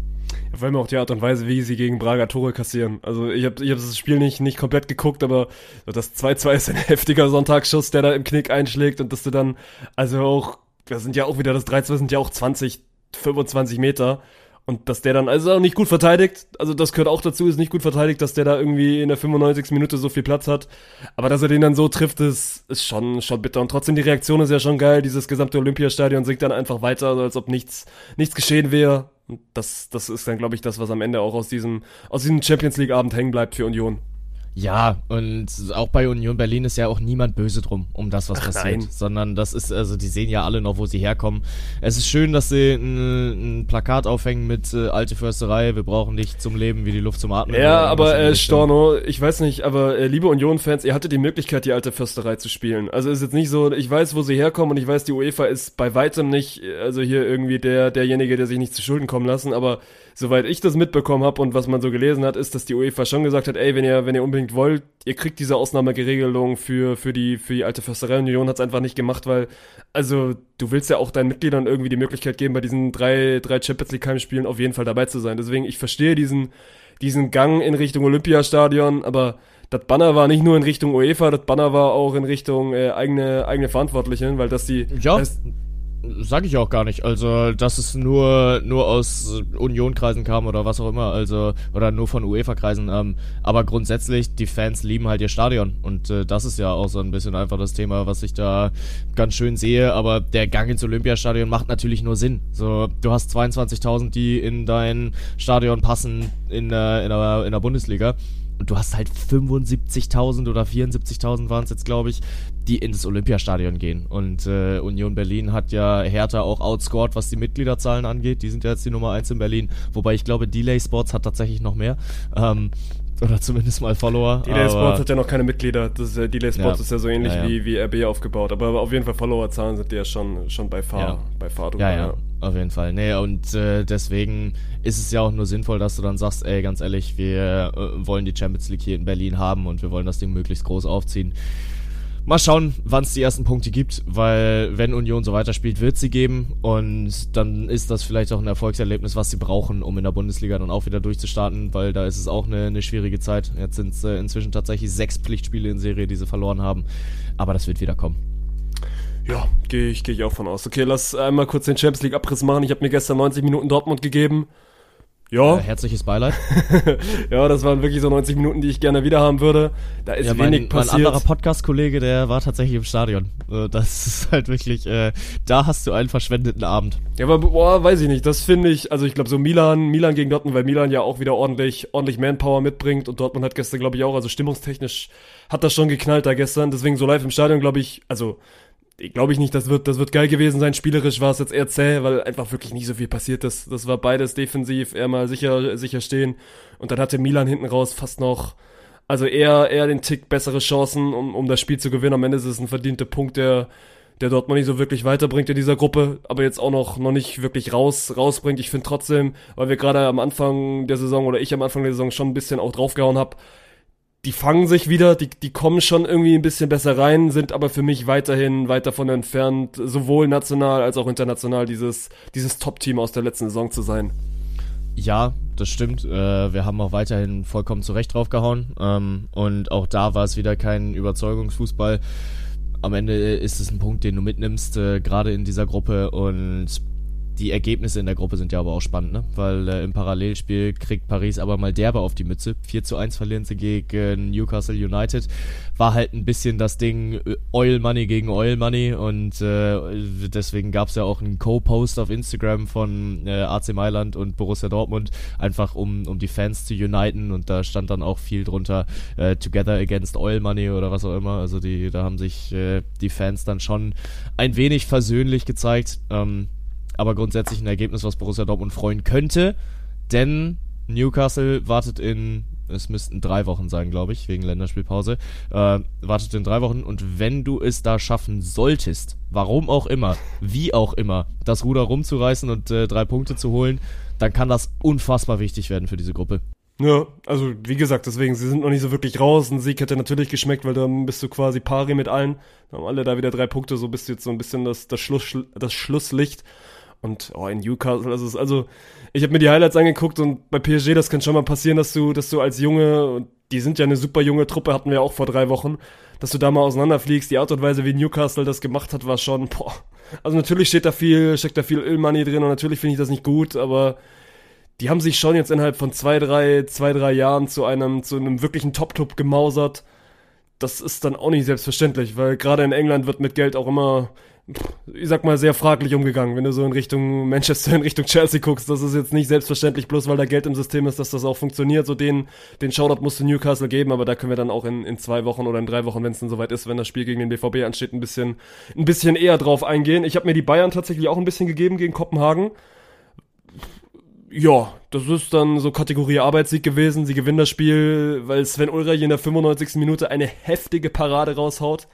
Vor allem auch die Art und Weise, wie sie gegen Braga Tore kassieren. Also ich habe ich hab das Spiel nicht, nicht komplett geguckt, aber das 2-2 ist ein [laughs] heftiger Sonntagsschuss, der da im Knick einschlägt und dass du dann, also auch, das sind ja auch wieder, das 3-2 sind ja auch 20, 25 Meter und dass der dann, also auch nicht gut verteidigt, also das gehört auch dazu, ist nicht gut verteidigt, dass der da irgendwie in der 95. Minute so viel Platz hat. Aber dass er den dann so trifft, ist, ist schon, schon bitter. Und trotzdem, die Reaktion ist ja schon geil. Dieses gesamte Olympiastadion singt dann einfach weiter, als ob nichts, nichts geschehen wäre. Und das, das ist dann, glaube ich, das, was am Ende auch aus diesem, aus diesem Champions League Abend hängen bleibt für Union. Ja, und auch bei Union Berlin ist ja auch niemand böse drum, um das, was Ach, passiert. Nein. Sondern das ist, also die sehen ja alle noch, wo sie herkommen. Es ist schön, dass sie ein, ein Plakat aufhängen mit äh, alte Försterei, wir brauchen dich zum Leben wie die Luft zum Atmen. Ja, aber äh, Storno, ich weiß nicht, aber äh, liebe Union-Fans, ihr hattet die Möglichkeit, die alte Försterei zu spielen. Also ist jetzt nicht so, ich weiß, wo sie herkommen und ich weiß, die UEFA ist bei weitem nicht, also hier irgendwie der, derjenige, der sich nicht zu Schulden kommen lassen, aber soweit ich das mitbekommen habe und was man so gelesen hat, ist, dass die UEFA schon gesagt hat, ey, wenn ihr, wenn ihr unbedingt wollt, ihr kriegt diese Ausnahmegeregelung für, für die, für die alte Försterei. Union hat es einfach nicht gemacht, weil, also, du willst ja auch deinen Mitgliedern irgendwie die Möglichkeit geben, bei diesen drei, drei Champions League Heimspielen auf jeden Fall dabei zu sein. Deswegen, ich verstehe diesen, diesen Gang in Richtung Olympiastadion, aber das Banner war nicht nur in Richtung UEFA, das Banner war auch in Richtung äh, eigene, eigene Verantwortlichen, weil das die, ja. das, sag ich auch gar nicht. Also, dass es nur, nur aus Union-Kreisen kam oder was auch immer, also, oder nur von UEFA-Kreisen. Ähm, aber grundsätzlich, die Fans lieben halt ihr Stadion. Und äh, das ist ja auch so ein bisschen einfach das Thema, was ich da ganz schön sehe. Aber der Gang ins Olympiastadion macht natürlich nur Sinn. So, du hast 22.000, die in dein Stadion passen in der, in der, in der Bundesliga. und du hast halt 75.000 oder 74.000 waren es jetzt, glaube ich, die ins Olympiastadion gehen. Und äh, Union Berlin hat ja Hertha auch outscored, was die Mitgliederzahlen angeht. Die sind ja jetzt die Nummer 1 in Berlin. Wobei ich glaube, Delay Sports hat tatsächlich noch mehr. Ähm, oder zumindest mal Follower. Delay Sports hat ja noch keine Mitglieder. Das ist, äh, Delay Sports Ja. ist ja so ähnlich Ja, ja. Wie, wie RB aufgebaut. Aber auf jeden Fall Followerzahlen sind die ja schon, schon bei Fahr, Ja. bei Fahr Ja, ja, auf jeden Fall. Nee, und äh, deswegen ist es ja auch nur sinnvoll, dass du dann sagst, ey, ganz ehrlich, wir äh, wollen die Champions League hier in Berlin haben und wir wollen das Ding möglichst groß aufziehen. Mal schauen, wann es die ersten Punkte gibt, weil wenn Union so weiterspielt, wird sie geben und dann ist das vielleicht auch ein Erfolgserlebnis, was sie brauchen, um in der Bundesliga dann auch wieder durchzustarten, weil da ist es auch eine, eine schwierige Zeit. Jetzt sind es äh, inzwischen tatsächlich sechs Pflichtspiele in Serie, die sie verloren haben, aber das wird wieder kommen. Ja, gehe ich, geh ich auch von aus. Okay, lass einmal kurz den Champions League Abriss machen. Ich habe mir gestern 90 Minuten Dortmund gegeben. Ja, Äh, herzliches Beileid. [laughs] ja, das waren wirklich so 90 Minuten, die ich gerne wieder haben würde. Da ist Ja, wenig mein, mein passiert. anderer Podcast-Kollege, der war tatsächlich im Stadion. Äh, Das [laughs] ist halt wirklich, äh, da hast du einen verschwendeten Abend. Ja, aber boah, weiß ich nicht. Das finde ich, also ich glaube so Milan, Milan gegen Dortmund, weil Milan ja auch wieder ordentlich, ordentlich Manpower mitbringt und Dortmund hat gestern, glaube ich, auch, also stimmungstechnisch hat das schon geknallt da gestern. Deswegen so live im Stadion, glaube ich, also glaube ich nicht, das wird, das wird geil gewesen sein. Spielerisch war es jetzt eher zäh, weil einfach wirklich nicht so viel passiert ist. Das war beides defensiv, eher mal sicher, sicher stehen. Und dann hatte Milan hinten raus fast noch, also eher, eher den Tick bessere Chancen, um, um das Spiel zu gewinnen. Am Ende ist es ein verdienter Punkt, der, der Dortmund nicht so wirklich weiterbringt in dieser Gruppe, aber jetzt auch noch, noch nicht wirklich raus, rausbringt. Ich finde trotzdem, weil wir gerade am Anfang der Saison oder ich am Anfang der Saison schon ein bisschen auch draufgehauen habe, die fangen sich wieder, die, die kommen schon irgendwie ein bisschen besser rein, sind aber für mich weiterhin weit davon entfernt, sowohl national als auch international dieses, dieses Top-Team aus der letzten Saison zu sein. Ja, das stimmt. Äh, wir haben auch weiterhin vollkommen zurecht draufgehauen. Ähm, und auch da war es wieder kein Überzeugungsfußball. Am Ende ist es ein Punkt, den du mitnimmst, äh, gerade in dieser Gruppe. Und die Ergebnisse in der Gruppe sind ja aber auch spannend, ne? Weil äh, im Parallelspiel kriegt Paris aber mal derbe auf die Mütze. 4 zu 1 verlieren sie gegen Newcastle United. War halt ein bisschen das Ding äh, Oil Money gegen Oil Money und äh, deswegen gab es ja auch einen Co-Post auf Instagram von äh, AC Mailand und Borussia Dortmund, einfach um, um die Fans zu uniten und da stand dann auch viel drunter äh, Together Against Oil Money oder was auch immer. Also die, da haben sich äh, die Fans dann schon ein wenig versöhnlich gezeigt. Ähm, aber grundsätzlich ein Ergebnis, was Borussia Dortmund freuen könnte, denn Newcastle wartet in, es müssten drei Wochen sein, glaube ich, wegen Länderspielpause, äh, wartet in drei Wochen und wenn du es da schaffen solltest, warum auch immer, wie auch immer, das Ruder rumzureißen und äh, drei Punkte zu holen, dann kann das unfassbar wichtig werden für diese Gruppe. Ja, also wie gesagt, deswegen, sie sind noch nicht so wirklich raus. Ein Sieg hätte natürlich geschmeckt, weil dann bist du quasi pari mit allen. Dann haben alle da wieder drei Punkte, so bist du jetzt so ein bisschen das, das, Schluss, das Schlusslicht. Und oh, in Newcastle, das ist also, ich habe mir die Highlights angeguckt und bei PSG, das kann schon mal passieren, dass du, dass du als Junge, und die sind ja eine super junge Truppe, hatten wir auch vor drei Wochen, dass du da mal auseinanderfliegst. Die Art und Weise, wie Newcastle das gemacht hat, war schon, boah. Also natürlich steht da viel, steckt da viel Ölmoney drin und natürlich finde ich das nicht gut, aber die haben sich schon jetzt innerhalb von zwei, drei, zwei, drei Jahren zu einem, zu einem wirklichen Top-Club gemausert. Das ist dann auch nicht selbstverständlich, weil gerade in England wird mit Geld auch immer, ich sag mal, sehr fraglich umgegangen. Wenn du so in Richtung Manchester, in Richtung Chelsea guckst, das ist jetzt nicht selbstverständlich, bloß weil da Geld im System ist, dass das auch funktioniert. So den, den Shoutout musst du Newcastle geben, aber da können wir dann auch in, in zwei Wochen oder in drei Wochen, wenn es dann soweit ist, wenn das Spiel gegen den BVB ansteht, ein bisschen, ein bisschen eher drauf eingehen. Ich habe mir die Bayern tatsächlich auch ein bisschen gegeben gegen Kopenhagen. Ja, das ist dann so Kategorie Arbeitssieg gewesen. Sie gewinnen das Spiel, weil Sven Ulreich in der 95. Minute eine heftige Parade raushaut.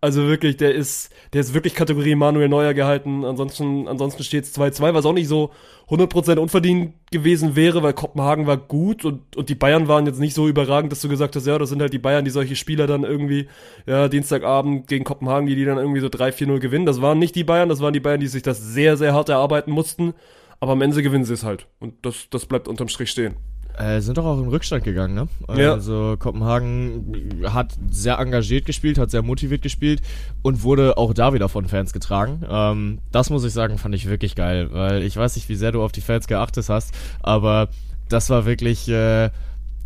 Also wirklich, der ist, der ist wirklich Kategorie Manuel Neuer gehalten. Ansonsten, ansonsten steht es 2-2, was auch nicht so 100% unverdient gewesen wäre, weil Kopenhagen war gut und, und die Bayern waren jetzt nicht so überragend, dass du gesagt hast, ja, das sind halt die Bayern, die solche Spieler dann irgendwie, ja, Dienstagabend gegen Kopenhagen, die die dann irgendwie so 3-4-0 gewinnen. Das waren nicht die Bayern, das waren die Bayern, die sich das sehr, sehr hart erarbeiten mussten. Aber am Ende gewinnen sie es halt. Und das, das bleibt unterm Strich stehen. Äh, sind doch auch in Rückstand gegangen, ne? Ja. Also Kopenhagen hat sehr engagiert gespielt, hat sehr motiviert gespielt und wurde auch da wieder von Fans getragen. Ähm, das muss ich sagen, fand ich wirklich geil, weil ich weiß nicht, wie sehr du auf die Fans geachtet hast, aber das war wirklich, äh,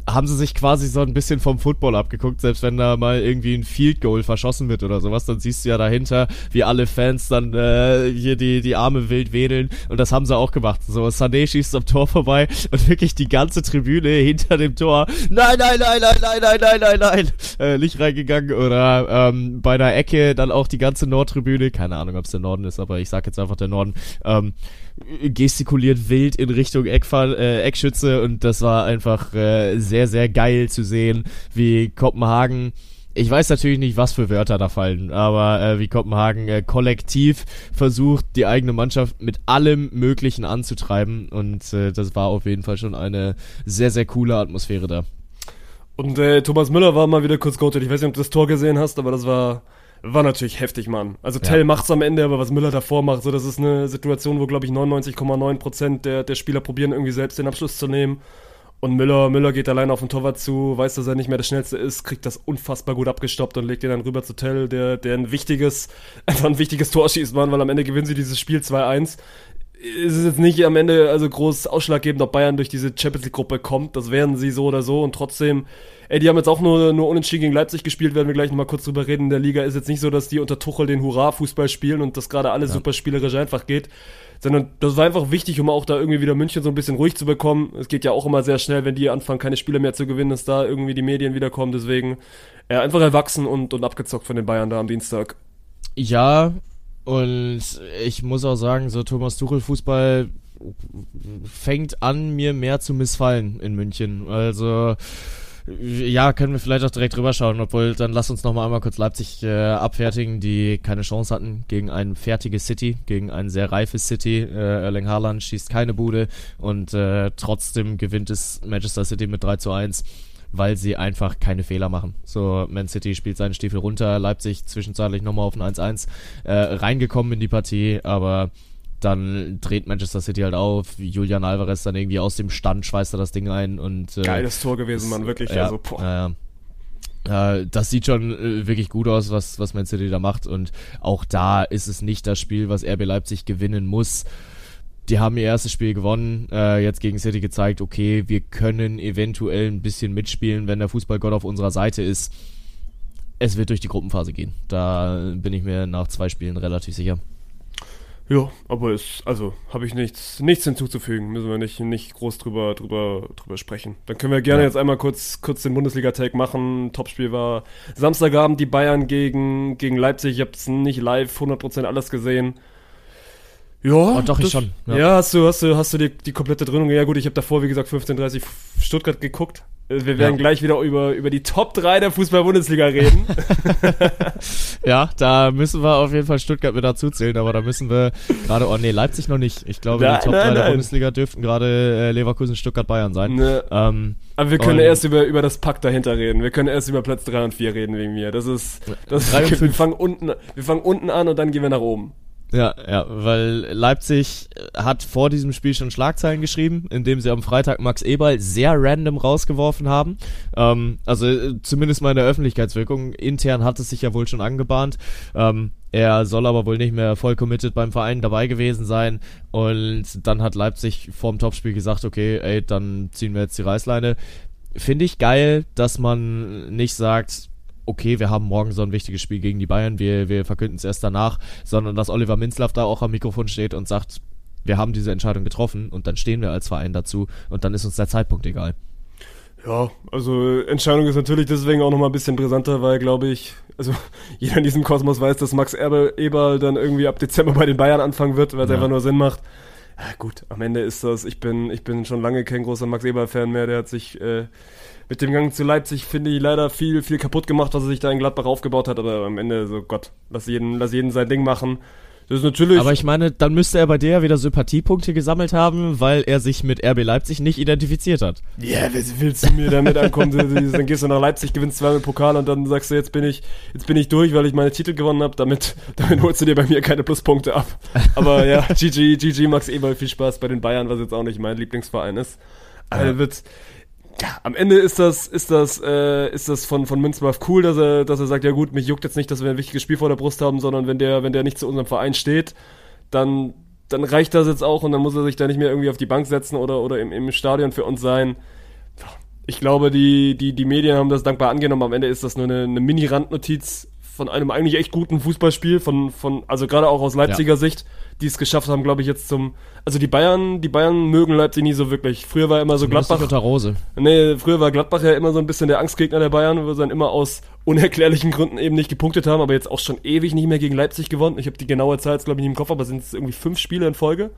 haben sie sich quasi so ein bisschen vom Football abgeguckt, selbst wenn da mal irgendwie ein Field Goal verschossen wird oder sowas, dann siehst du ja dahinter, wie alle Fans dann äh, hier die, die Arme wild wedeln. Und das haben sie auch gemacht. So, Sané schießt am Tor vorbei und wirklich die ganze Tribüne hinter dem Tor, nein, nein, nein, nein, nein, nein, nein, nein, nein, äh, nicht reingegangen oder ähm, bei der Ecke dann auch die ganze Nordtribüne, keine Ahnung, ob es der Norden ist, aber ich sag jetzt einfach der Norden, ähm, gestikuliert wild in Richtung Eckfall, äh, Eckschütze und das war einfach äh, sehr, sehr geil zu sehen, wie Kopenhagen ich weiß natürlich nicht, was für Wörter da fallen, aber äh, wie Kopenhagen äh, kollektiv versucht, die eigene Mannschaft mit allem Möglichen anzutreiben. Und äh, das war auf jeden Fall schon eine sehr, sehr coole Atmosphäre da. Und äh, Thomas Müller war mal wieder kurz goated. Ich weiß nicht, ob du das Tor gesehen hast, aber das war war natürlich heftig, Mann. Also Tell ja. macht's am Ende, aber was Müller davor macht, so das ist eine Situation, wo glaube ich 99,9% der, der Spieler probieren irgendwie selbst den Abschluss zu nehmen. Und Müller, Müller geht allein auf den Torwart zu, weiß, dass er nicht mehr der Schnellste ist, kriegt das unfassbar gut abgestoppt und legt ihn dann rüber zu Tell, der, der ein wichtiges, [laughs] einfach ein wichtiges Tor schießt, Mann, weil am Ende gewinnen sie dieses Spiel 2-1 ist es jetzt nicht am Ende also groß ausschlaggebend, ob Bayern durch diese Champions League Gruppe kommt. Das werden sie so oder so und trotzdem, ey, die haben jetzt auch nur, nur unentschieden gegen Leipzig gespielt, werden wir gleich nochmal kurz drüber reden. In der Liga ist jetzt nicht so, dass die unter Tuchel den Hurra-Fußball spielen und das gerade alles ja. super spielerisch einfach geht, sondern das war einfach wichtig, um auch da irgendwie wieder München so ein bisschen ruhig zu bekommen. Es geht ja auch immer sehr schnell, wenn die anfangen, keine Spiele mehr zu gewinnen, dass da irgendwie die Medien wiederkommen. Deswegen, ja, einfach erwachsen und, und abgezockt von den Bayern da am Dienstag. Ja, und ich muss auch sagen, so Thomas Tuchel Fußball fängt an, mir mehr zu missfallen in München. Also ja, können wir vielleicht auch direkt drüber schauen, obwohl dann lass uns nochmal einmal kurz Leipzig äh, abfertigen, die keine Chance hatten gegen ein fertiges City, gegen ein sehr reifes City. Äh, Erling Haaland schießt keine Bude und äh, trotzdem gewinnt es Manchester City mit 3 zu 1 weil sie einfach keine Fehler machen. So, Man City spielt seinen Stiefel runter, Leipzig zwischenzeitlich nochmal auf ein 1-1 äh, reingekommen in die Partie, aber dann dreht Manchester City halt auf, Julian Alvarez dann irgendwie aus dem Stand schweißt er das Ding ein und äh, Geiles Tor gewesen, Mann, wirklich. Ja, also, boah. Äh, das sieht schon äh, wirklich gut aus, was, was Man City da macht und auch da ist es nicht das Spiel, was RB Leipzig gewinnen muss die haben ihr erstes Spiel gewonnen, äh, jetzt gegen City gezeigt, okay, wir können eventuell ein bisschen mitspielen, wenn der Fußballgott auf unserer Seite ist. Es wird durch die Gruppenphase gehen. Da bin ich mir nach zwei Spielen relativ sicher. Ja, aber es, also habe ich nichts, nichts hinzuzufügen. Müssen wir nicht, nicht groß drüber, drüber, drüber sprechen. Dann können wir gerne ja. jetzt einmal kurz, kurz den Bundesliga-Take machen. Topspiel war Samstagabend die Bayern gegen, gegen Leipzig. Ich habe es nicht live 100% alles gesehen. Ja, oh, doch, das, ich schon. Ja. ja, hast du, hast du, hast du die, die komplette Dröhnung. Ja, gut, ich habe davor, wie gesagt, 15.30 Stuttgart geguckt. Äh, wir werden ja. gleich wieder über, über die Top 3 der Fußball-Bundesliga reden. [laughs] ja, da müssen wir auf jeden Fall Stuttgart mit dazu zählen, aber da müssen wir gerade, oh nee, Leipzig noch nicht. Ich glaube, nein, die Top nein, 3 nein. der Bundesliga dürften gerade äh, Leverkusen, Stuttgart, Bayern sein. Ne. Ähm, aber wir können erst über, über das Pack dahinter reden. Wir können erst über Platz 3 und 4 reden wegen mir. Das ist, das ist [laughs] wir fangen unten, wir fangen unten an und dann gehen wir nach oben. Ja, ja, weil Leipzig hat vor diesem Spiel schon Schlagzeilen geschrieben, indem sie am Freitag Max Eberl sehr random rausgeworfen haben. Ähm, also äh, zumindest mal in der Öffentlichkeitswirkung. Intern hat es sich ja wohl schon angebahnt. Ähm, er soll aber wohl nicht mehr voll committed beim Verein dabei gewesen sein. Und dann hat Leipzig vorm Topspiel gesagt, okay, ey, dann ziehen wir jetzt die Reißleine. Finde ich geil, dass man nicht sagt, okay, wir haben morgen so ein wichtiges Spiel gegen die Bayern, wir, wir verkünden es erst danach, sondern dass Oliver Minzlaff da auch am Mikrofon steht und sagt, wir haben diese Entscheidung getroffen und dann stehen wir als Verein dazu und dann ist uns der Zeitpunkt egal. Ja, also Entscheidung ist natürlich deswegen auch nochmal ein bisschen brisanter, weil, glaube ich, also [laughs] jeder in diesem Kosmos weiß, dass Max Eberl dann irgendwie ab Dezember bei den Bayern anfangen wird, weil es ja. einfach nur Sinn macht. Ja, gut, am Ende ist das, ich bin, ich bin schon lange kein großer Max Eberl-Fan mehr, der hat sich äh, mit dem Gang zu Leipzig, finde ich, leider viel, viel kaputt gemacht, was er sich da in Gladbach aufgebaut hat. Aber am Ende, so Gott, lass jeden, lass jeden sein Ding machen. Das ist natürlich. Aber ich meine, dann müsste er bei dir wieder Sympathiepunkte gesammelt haben, weil er sich mit RB Leipzig nicht identifiziert hat. Ja, yeah, willst du mir damit ankommen? dann gehst du nach Leipzig, gewinnst zweimal Pokal und dann sagst du, jetzt bin ich, jetzt bin ich durch, weil ich meine Titel gewonnen habe. Damit, damit holst du dir bei mir keine Pluspunkte ab. Aber ja, [laughs] GG, GG, Max Eberl, viel Spaß bei den Bayern, was jetzt auch nicht mein Lieblingsverein ist. Also wird, ja, am Ende ist das, ist das, äh, ist das von, von Münzmarf cool, dass er, dass er sagt, ja gut, mich juckt jetzt nicht, dass wir ein wichtiges Spiel vor der Brust haben, sondern wenn der, wenn der nicht zu unserem Verein steht, dann, dann reicht das jetzt auch und dann muss er sich da nicht mehr irgendwie auf die Bank setzen oder, oder im, im Stadion für uns sein. Ich glaube, die, die, die Medien haben das dankbar angenommen. Am Ende ist das nur eine, eine Mini-Randnotiz von einem eigentlich echt guten Fußballspiel, von, von, also gerade auch aus Leipziger Ja. Sicht, die es geschafft haben, glaube ich, jetzt zum, also die Bayern, die Bayern mögen Leipzig nie so wirklich. Früher war immer so Zumindest Gladbach, unter Rose. nee, früher war Gladbach ja immer so ein bisschen der Angstgegner der Bayern, wo sie dann immer aus unerklärlichen Gründen eben nicht gepunktet haben, aber jetzt auch schon ewig nicht mehr gegen Leipzig gewonnen. Ich habe die genaue Zahl jetzt, glaube ich, nicht im Kopf, aber sind es irgendwie fünf Spiele in Folge?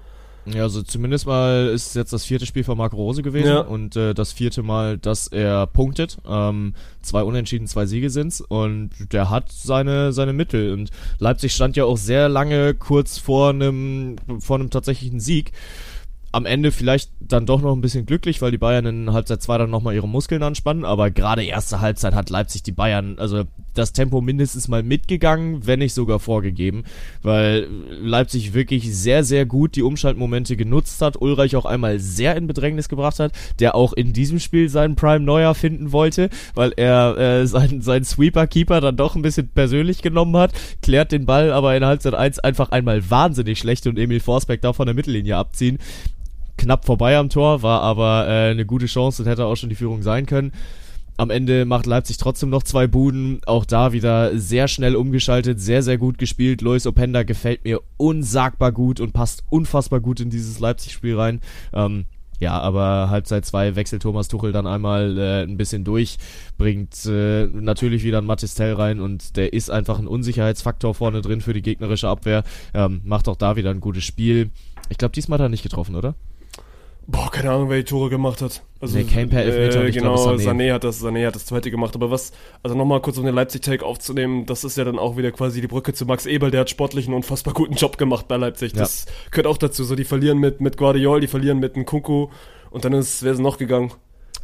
Ja, also zumindest mal ist es jetzt das vierte Spiel von Marco Rose gewesen Ja. und äh, das vierte Mal, dass er punktet. Ähm, zwei Unentschieden, zwei Siege sind's und der hat seine seine Mittel und Leipzig stand ja auch sehr lange kurz vor einem vor einem tatsächlichen Sieg. Am Ende vielleicht dann doch noch ein bisschen glücklich, weil die Bayern in Halbzeit 2 dann nochmal ihre Muskeln anspannen, aber gerade erste Halbzeit hat Leipzig die Bayern, also das Tempo mindestens mal mitgegangen, wenn nicht sogar vorgegeben, weil Leipzig wirklich sehr, sehr gut die Umschaltmomente genutzt hat, Ulreich auch einmal sehr in Bedrängnis gebracht hat, der auch in diesem Spiel seinen Prime Neuer finden wollte, weil er äh, seinen, seinen Sweeper-Keeper dann doch ein bisschen persönlich genommen hat, klärt den Ball aber in Halbzeit 1 einfach einmal wahnsinnig schlecht und Emil Forsberg darf von der Mittellinie abziehen knapp vorbei am Tor, war aber äh, eine gute Chance und hätte auch schon die Führung sein können. Am Ende macht Leipzig trotzdem noch zwei Buden. Auch da wieder sehr schnell umgeschaltet, sehr, sehr gut gespielt. Lois Openda gefällt mir unsagbar gut und passt unfassbar gut in dieses Leipzig-Spiel rein. Ähm, ja, aber Halbzeit 2 wechselt Thomas Tuchel dann einmal äh, ein bisschen durch, bringt äh, natürlich wieder einen Matistel rein und der ist einfach ein Unsicherheitsfaktor vorne drin für die gegnerische Abwehr. Ähm, macht auch da wieder ein gutes Spiel. Ich glaube, diesmal hat er nicht getroffen, oder? Boah, keine Ahnung, wer die Tore gemacht hat. Also, Nee, Kane per Elfmeter Äh, genau, glaube, Sané. Sané. hat das, Sané hat das zweite gemacht. Aber was, also nochmal kurz um den Leipzig-Take aufzunehmen, das ist ja dann auch wieder quasi die Brücke zu Max Eberl, der hat sportlich einen unfassbar guten Job gemacht bei Leipzig. Ja. Das gehört auch dazu. So, die verlieren mit, mit Guardiol, die verlieren mit Nkunku und dann ist, wer ist noch gegangen?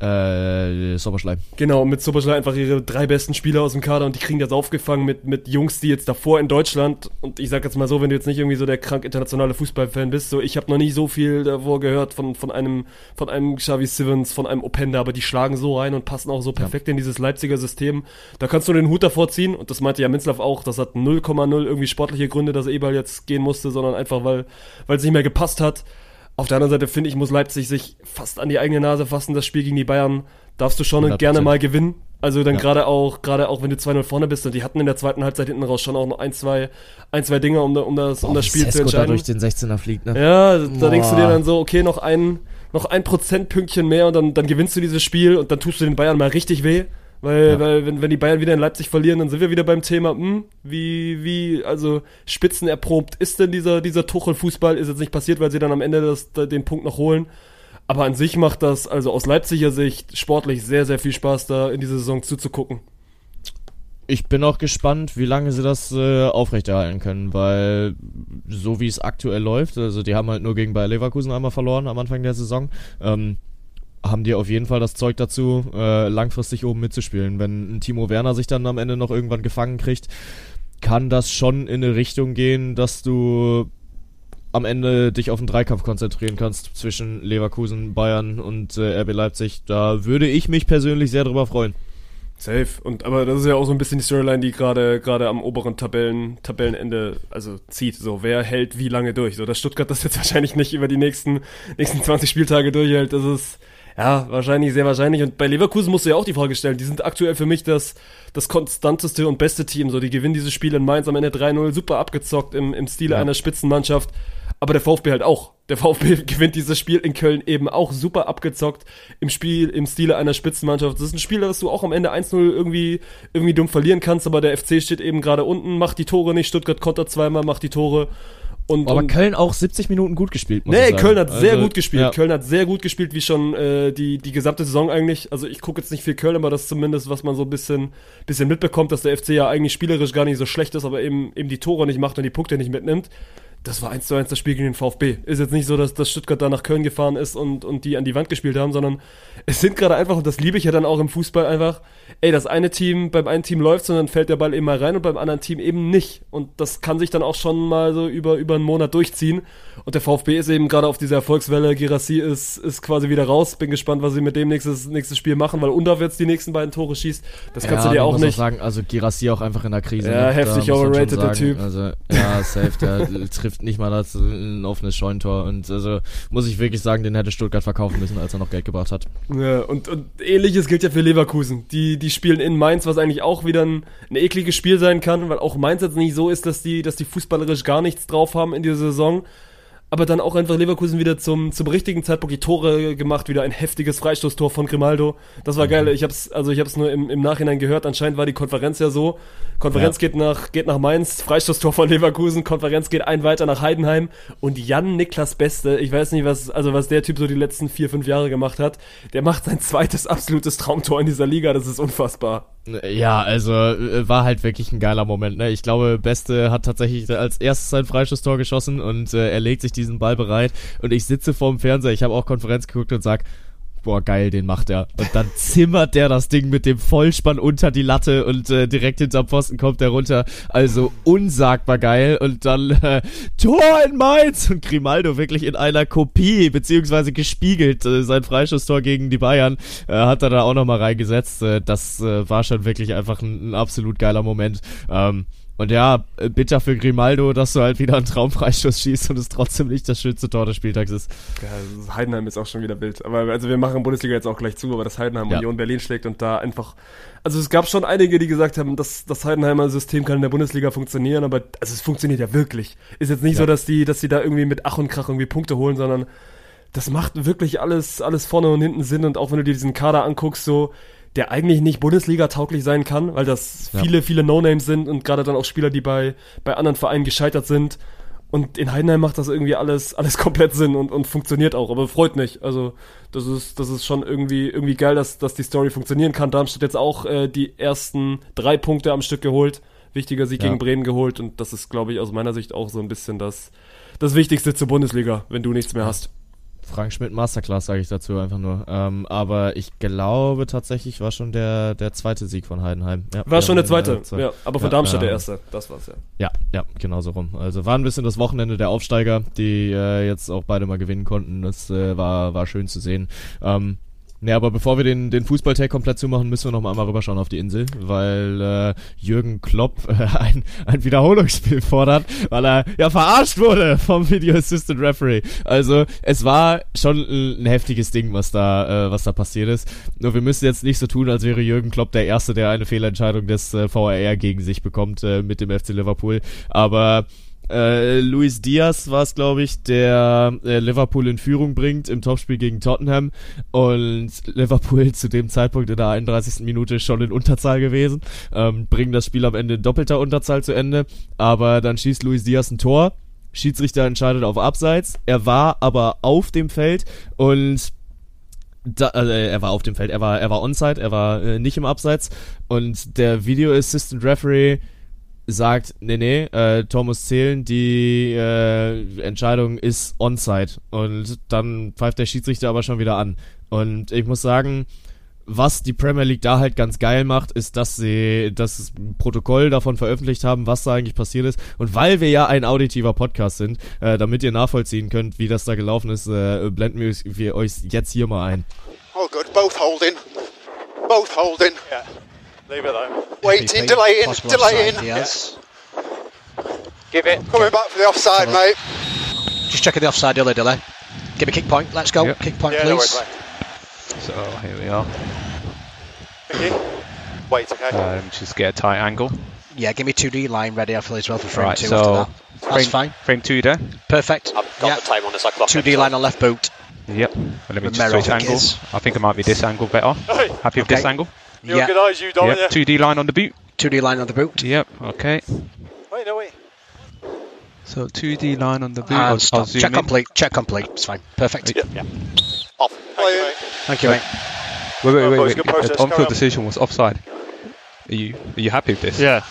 Äh, Sommerschleim. Genau, mit Soboschlei einfach ihre drei besten Spieler aus dem Kader und die kriegen das aufgefangen mit, mit Jungs, die jetzt davor in Deutschland und ich sag jetzt mal so, wenn du jetzt nicht irgendwie so der krank internationale Fußballfan bist, so ich habe noch nie so viel davor gehört von, von einem von einem Xavi Sivens, von einem Openda, aber die schlagen so rein und passen auch so perfekt in dieses Leipziger System. Da kannst du den Hut davor ziehen und das meinte ja Minzlaff auch, das hat 0,0 irgendwie sportliche Gründe, dass Eberl jetzt gehen musste, sondern einfach weil weil es nicht mehr gepasst hat. Auf der anderen Seite finde ich, muss Leipzig sich fast an die eigene Nase fassen. Das Spiel gegen die Bayern darfst du schon 100%. gerne mal gewinnen. Also dann Ja. gerade auch, gerade auch wenn du 2-0 vorne bist und die hatten in der zweiten Halbzeit hinten raus schon auch noch ein, zwei, ein, zwei Dinge, um, um das, um das Spiel zu Sesko da entscheiden. durch den 16er fliegt, ne? Ja, da denkst du dir Boah. dann so, okay, noch ein, noch ein Prozentpünktchen mehr und dann, dann gewinnst du dieses Spiel und dann tust du den Bayern mal richtig weh. Weil, Ja. weil wenn, wenn die Bayern wieder in Leipzig verlieren, dann sind wir wieder beim Thema, hm, wie, wie, also spitzenerprobt ist denn dieser, dieser Tuchel-Fußball? Ist jetzt nicht passiert, weil sie dann am Ende das, den Punkt noch holen. Aber an sich macht das, also aus Leipziger Sicht, sportlich sehr, sehr viel Spaß, da in diese Saison zuzugucken. Ich bin auch gespannt, wie lange sie das äh, aufrechterhalten können, weil so wie es aktuell läuft, also die haben halt nur gegen Bayer Leverkusen einmal verloren am Anfang der Saison, ähm, haben die auf jeden Fall das Zeug dazu, äh, langfristig oben mitzuspielen. Wenn ein Timo Werner sich dann am Ende noch irgendwann gefangen kriegt, kann das schon in eine Richtung gehen, dass du am Ende dich auf den Dreikampf konzentrieren kannst zwischen Leverkusen, Bayern und äh, RB Leipzig. Da würde ich mich persönlich sehr drüber freuen. Safe. Und aber das ist ja auch so ein bisschen die Storyline, die gerade gerade am oberen Tabellen Tabellenende also zieht. So wer hält wie lange durch? So dass Stuttgart das jetzt [laughs] wahrscheinlich nicht über die nächsten nächsten 20 Spieltage durchhält. Das ist ja wahrscheinlich sehr wahrscheinlich. Und bei Leverkusen musst du ja auch die Frage stellen. Die sind aktuell für mich das das konstanteste und beste Team. So die gewinnen dieses Spiel in Mainz am Ende 3-0 super abgezockt im im Stile Ja. einer Spitzenmannschaft. Aber der VfB halt auch. Der VfB [laughs] gewinnt dieses Spiel in Köln eben auch super abgezockt im Spiel, im Stile einer Spitzenmannschaft. Das ist ein Spiel, das du auch am Ende 1-0 irgendwie, irgendwie dumm verlieren kannst, aber der FC steht eben gerade unten, macht die Tore nicht, Stuttgart kontert zweimal, macht die Tore. Und, Aber und Köln auch 70 Minuten gut gespielt, muss Nee. Köln hat sehr Also, gut gespielt. ja. Köln hat sehr gut gespielt, wie schon äh, die, die gesamte Saison eigentlich. Also ich gucke jetzt nicht viel Köln, aber das ist zumindest, was man so ein bisschen, bisschen mitbekommt, dass der FC ja eigentlich spielerisch gar nicht so schlecht ist, aber eben, eben die Tore nicht macht und die Punkte nicht mitnimmt. Das war eins zu eins das Spiel gegen den VfB. Ist jetzt nicht so, dass, dass Stuttgart da nach Köln gefahren ist und, und die an die Wand gespielt haben, sondern es sind gerade einfach, und das liebe ich ja dann auch im Fußball einfach, ey, das eine Team, beim einen Team läuft und dann fällt der Ball eben mal rein und beim anderen Team eben nicht. Und das kann sich dann auch schon mal so über, über einen Monat durchziehen. Und der VfB ist eben gerade auf dieser Erfolgswelle. Girassi ist, ist quasi wieder raus. Bin gespannt, was sie mit dem nächstes, nächstes Spiel machen, weil Undorf jetzt die nächsten beiden Tore schießt. Das kannst ja, du dir auch nicht. sagen, also Girassi auch einfach in der Krise. Ja, ne? heftig overrated, der. Typ. Also, ja, safe, der trifft [laughs] trifft nicht mal das ein offenes Scheunentor. Und also muss ich wirklich sagen, den hätte Stuttgart verkaufen müssen, als er noch Geld gebracht hat. Ja, und, und ähnliches gilt ja für Leverkusen. Die, die spielen in Mainz, was eigentlich auch wieder ein, ein ekliges Spiel sein kann, weil auch Mainz jetzt nicht so ist, dass die, dass die fußballerisch gar nichts drauf haben in dieser Saison aber dann auch einfach Leverkusen wieder zum, zum richtigen Zeitpunkt die Tore gemacht, wieder ein heftiges Freistoßtor von Grimaldo. Das war mhm. geil. Ich hab's, also ich hab's nur im, im Nachhinein gehört. Anscheinend war die Konferenz ja so. Konferenz ja. geht nach, geht nach Mainz, Freistoßtor von Leverkusen, Konferenz geht ein weiter nach Heidenheim und Jan Niklas Beste, ich weiß nicht, was, also was der Typ so die letzten vier, fünf Jahre gemacht hat, der macht sein zweites absolutes Traumtor in dieser Liga. Das ist unfassbar. Ja, also äh, war halt wirklich ein geiler Moment. Ne? Ich glaube, Beste hat tatsächlich als erstes sein Freistoßtor geschossen und äh, er legt sich diesen Ball bereit. Und ich sitze vorm Fernseher, ich habe auch Konferenz geguckt und sag, boah, geil, den macht er. Und dann zimmert der das Ding mit dem Vollspann unter die Latte und äh, direkt hinterm Pfosten kommt er runter. Also unsagbar geil. Und dann äh, Tor in Mainz und Grimaldo wirklich in einer Kopie, beziehungsweise gespiegelt, äh, sein Freischusstor gegen die Bayern, äh, hat er da auch nochmal reingesetzt. Äh, das äh, war schon wirklich einfach ein, ein absolut geiler Moment. Ähm, und ja, bitter für Grimaldo, dass du halt wieder einen Traumfreistoß schießt und es trotzdem nicht das schönste Tor des Spieltags ist. Ja, Heidenheim ist auch schon wieder wild. Aber also wir machen Bundesliga jetzt auch gleich zu, aber das Heidenheim ja. Union Berlin schlägt und da einfach. Also es gab schon einige, die gesagt haben, dass das Heidenheimer System kann in der Bundesliga funktionieren, aber also es funktioniert ja wirklich. Ist jetzt nicht ja. so, dass die, dass die da irgendwie mit Ach und Krach irgendwie Punkte holen, sondern das macht wirklich alles, alles vorne und hinten Sinn und auch wenn du dir diesen Kader anguckst, so der eigentlich nicht Bundesliga-tauglich sein kann, weil das ja. viele, viele No-Names sind und gerade dann auch Spieler, die bei, bei anderen Vereinen gescheitert sind. Und in Heidenheim macht das irgendwie alles, alles [laughs] komplett Sinn und, und funktioniert auch, aber freut mich. Also, das ist, das ist schon irgendwie, irgendwie geil, dass, dass die Story funktionieren kann. Darmstadt jetzt auch äh, die ersten drei Punkte am Stück geholt. Wichtiger Sieg ja. gegen Bremen geholt und das ist, glaube ich, aus meiner Sicht auch so ein bisschen das, das Wichtigste zur Bundesliga, wenn du nichts mehr hast. Frank Schmidt Masterclass, sage ich dazu einfach nur. Ähm, aber ich glaube tatsächlich war schon der, der zweite Sieg von Heidenheim. Ja, war schon der zweite, ja, aber von ja, Darmstadt der erste. Das war's ja. Ja, ja, genau so rum. Also war ein bisschen das Wochenende der Aufsteiger, die äh, jetzt auch beide mal gewinnen konnten. Das äh, war, war schön zu sehen. Ähm, Ne, aber bevor wir den, den Fußballtag komplett zumachen, müssen wir noch mal einmal rüberschauen auf die Insel, weil äh, Jürgen Klopp [laughs] äh, ein, ein Wiederholungsspiel fordert, weil er ja verarscht wurde vom Video Assistant Referee. Also es war schon ein, heftiges Ding, was da, äh, was da passiert ist. Nur wir müssen jetzt nicht so tun, als wäre Jürgen Klopp der Erste, der eine Fehlentscheidung des äh, VAR gegen sich bekommt äh, mit dem FC Liverpool. Aber äh, Luis Diaz war es, glaube ich, der äh, Liverpool in Führung bringt im Topspiel gegen Tottenham. Und Liverpool [laughs] zu dem Zeitpunkt in der 31. Minute schon in Unterzahl gewesen, ähm, bringen das Spiel am Ende in doppelter Unterzahl zu Ende, aber dann schießt Luis Diaz ein Tor, Schiedsrichter entscheidet auf Abseits, er war aber auf dem Feld und da, äh, er war auf dem Feld, er war, er war onside, er war äh, nicht im Abseits. Und der Video Assistant Referee sagt, nee, nee, äh, Tor muss zählen, die äh, Entscheidung ist onside. Und dann pfeift der Schiedsrichter aber schon wieder an. Und ich muss sagen, was die Premier League da halt ganz geil macht, ist, dass sie das Protokoll davon veröffentlicht haben, was da eigentlich passiert ist. Und weil wir ja ein auditiver Podcast sind, äh, damit ihr nachvollziehen könnt, wie das da gelaufen ist, äh, blenden wir, wir euch jetzt hier mal ein. Oh good, both holding. Both holding. Yeah. Leave it though. Waiting, delaying, delaying. Offside, yes. Give it. Coming back for the offside, mate. Just checking the offside delay, delay. Give me kick point. Let's go. Yep. Kick point, Yeah, please. no worries. So here we are. Thank you. Wait, okay. Um, just get a tight angle. yeah, give me 2D line ready I feel as well for frame Right, two so after that. That's frame, fine. Frame two there. Perfect. I've got yeah. the time on this. I clock 2D line on left boot. Yep. Well, let me With just switch I think angles. I think it might be this angle better. Hey, Happy with this angle? You Yeah. organise you, don't Yep. you? 2D line on the boot. 2D line on the boot. Yep. Okay. Wait, no, wait. So 2D line on the boot. I'll, I'll Check in. complete. Check complete. It's fine. Perfect. Yeah. Off. Thank you, mate. Thank you, mate. Wait, wait, wait, wait. good process, Uh, carry On-field decision was offside. Are you are you happy with this? Yeah,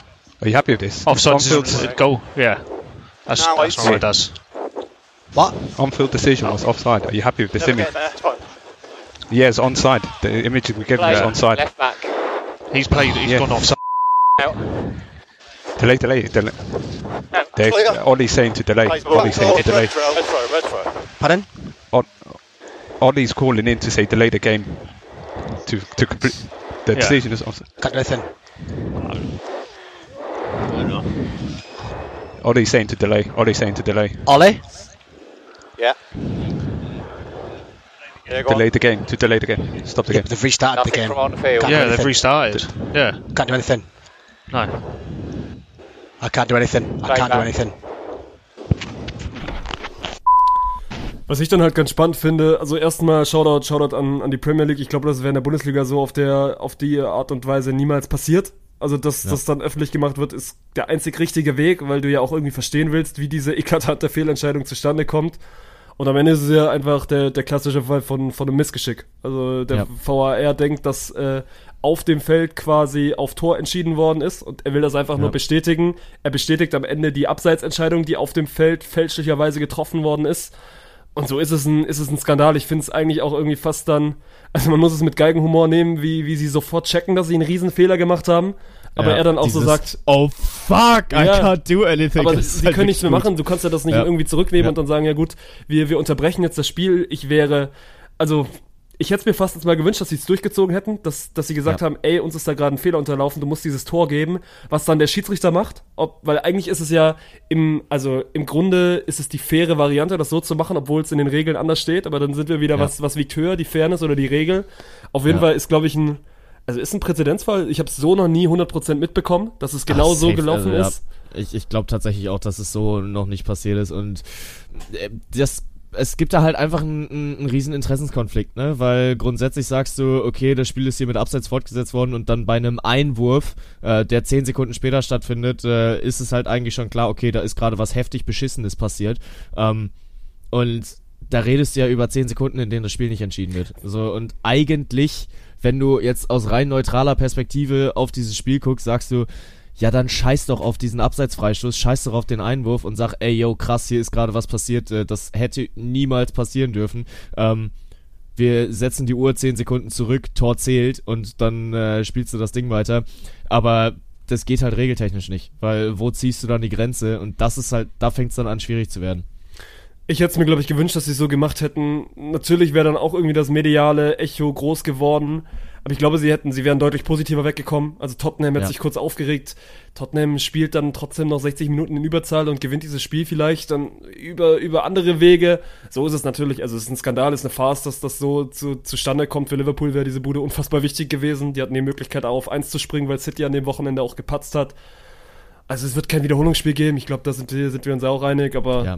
Are you happy with this? offside On-field, decision, goal. Yeah, that's, Now that's I what it does. What? on-field decision was offside. Are you happy with this Never image? get there. It's fine. Yeah, it's onside. The image we gave you is onside. Left back. He's played. He's Yeah. gone offside. Delay, delay, delay. They, Clear. Ollie's saying to delay. Plays. Ollie's saying to delay. throw, red throw, red throw. Pardon? Ollie's calling in to say delay the game to to complete. The Yeah. decision is offside. Can't do anything. Ollie saying to delay. Ollie saying to delay. Ollie? Yeah. Yeah, go Delay on. the game. To delay the game. Stop the Yeah, game. they've restarted Nothing the game. from on the field. Can't do Yeah, they've anything. restarted. Yeah. Can't do anything. No. I can't do anything. I can't do anything. Was ich dann halt ganz spannend finde, also erstmal Shoutout, Shoutout an, an die Premier League. Ich glaube, das wäre in der Bundesliga so auf der, auf die Art und Weise niemals passiert. Also, dass Ja. das dann öffentlich gemacht wird, ist der einzig richtige Weg, weil du ja auch irgendwie verstehen willst, wie diese eklatante Fehlentscheidung zustande kommt. Und am Ende ist es ja einfach der, der klassische Fall von, von einem Missgeschick. Also der Ja. VAR denkt, dass äh, auf dem Feld quasi auf Tor entschieden worden ist und er will das einfach nur Ja. bestätigen. Er bestätigt am Ende die Abseitsentscheidung, die auf dem Feld fälschlicherweise getroffen worden ist. Und so ist es ein, ist es ein Skandal. Ich finde es eigentlich auch irgendwie fast dann, also man muss es mit Geigenhumor nehmen, wie, wie sie sofort checken, dass sie einen Riesenfehler gemacht haben. Aber Ja, er dann auch so sagt, Oh fuck, I Ja, can't do anything. aber Das sie halt können nichts mehr machen. Du kannst ja das nicht Ja. irgendwie zurücknehmen und dann sagen, ja gut, wir, wir unterbrechen jetzt das Spiel. Ich wäre, also ich hätte es mir fast jetzt mal gewünscht, dass sie es durchgezogen hätten, dass, dass sie gesagt Ja. haben, ey, uns ist da gerade ein Fehler unterlaufen, du musst dieses Tor geben, was dann der Schiedsrichter macht. Ob, weil eigentlich ist es ja im, also im Grunde ist es die faire Variante, das so zu machen, obwohl es in den Regeln anders steht, aber dann sind wir wieder, Ja. was, was wiegt höher, die Fairness oder die Regel. Auf jeden Ja. Fall ist, glaube ich, ein, also ist ein Präzedenzfall. Ich habe es so noch nie 100% mitbekommen, dass es genau Ach, so safe, gelaufen also, ja. ist. Ich, ich glaube tatsächlich auch, dass es so noch nicht passiert ist und äh, das es gibt da halt einfach einen, einen, riesen Interessenskonflikt, ne? Weil grundsätzlich sagst du, okay, das Spiel ist hier mit Abseits fortgesetzt worden und dann bei einem Einwurf, äh, der zehn Sekunden später stattfindet, äh, ist es halt eigentlich schon klar, okay, da ist gerade was heftig Beschissenes passiert. Ähm, und da redest du ja über 10 Sekunden, in denen das Spiel nicht entschieden wird. So, und eigentlich, wenn du jetzt aus rein neutraler Perspektive auf dieses Spiel guckst, sagst du, ja, dann scheiß doch auf diesen Abseitsfreistoß, scheiß doch auf den Einwurf und sag, ey, yo, krass, hier ist gerade was passiert, äh, das hätte niemals passieren dürfen. Ähm, wir setzen die Uhr 10 Sekunden zurück, Tor zählt und dann äh, spielst du das Ding weiter. Aber das geht halt regeltechnisch nicht, weil wo ziehst du dann die Grenze? Und das ist halt, da fängt es dann an, schwierig zu werden. Ich hätte es mir, glaube ich, gewünscht, dass sie es so gemacht hätten. Natürlich wäre dann auch irgendwie das mediale Echo groß geworden. Aber ich glaube, sie hätten, sie wären deutlich positiver weggekommen. Also Tottenham hat Ja. sich kurz aufgeregt. Tottenham spielt dann trotzdem noch 60 Minuten in Überzahl und gewinnt dieses Spiel vielleicht dann über, über andere Wege. So ist es natürlich. Also es ist ein Skandal, es ist eine Farce, dass das so zu, zustande kommt. Für Liverpool wäre diese Bude unfassbar wichtig gewesen. Die hatten die Möglichkeit, auch auf 1 zu springen, weil City an dem Wochenende auch gepatzt hat. Also es wird kein Wiederholungsspiel geben. Ich glaube, da sind wir, sind wir uns auch einig. Aber Ja.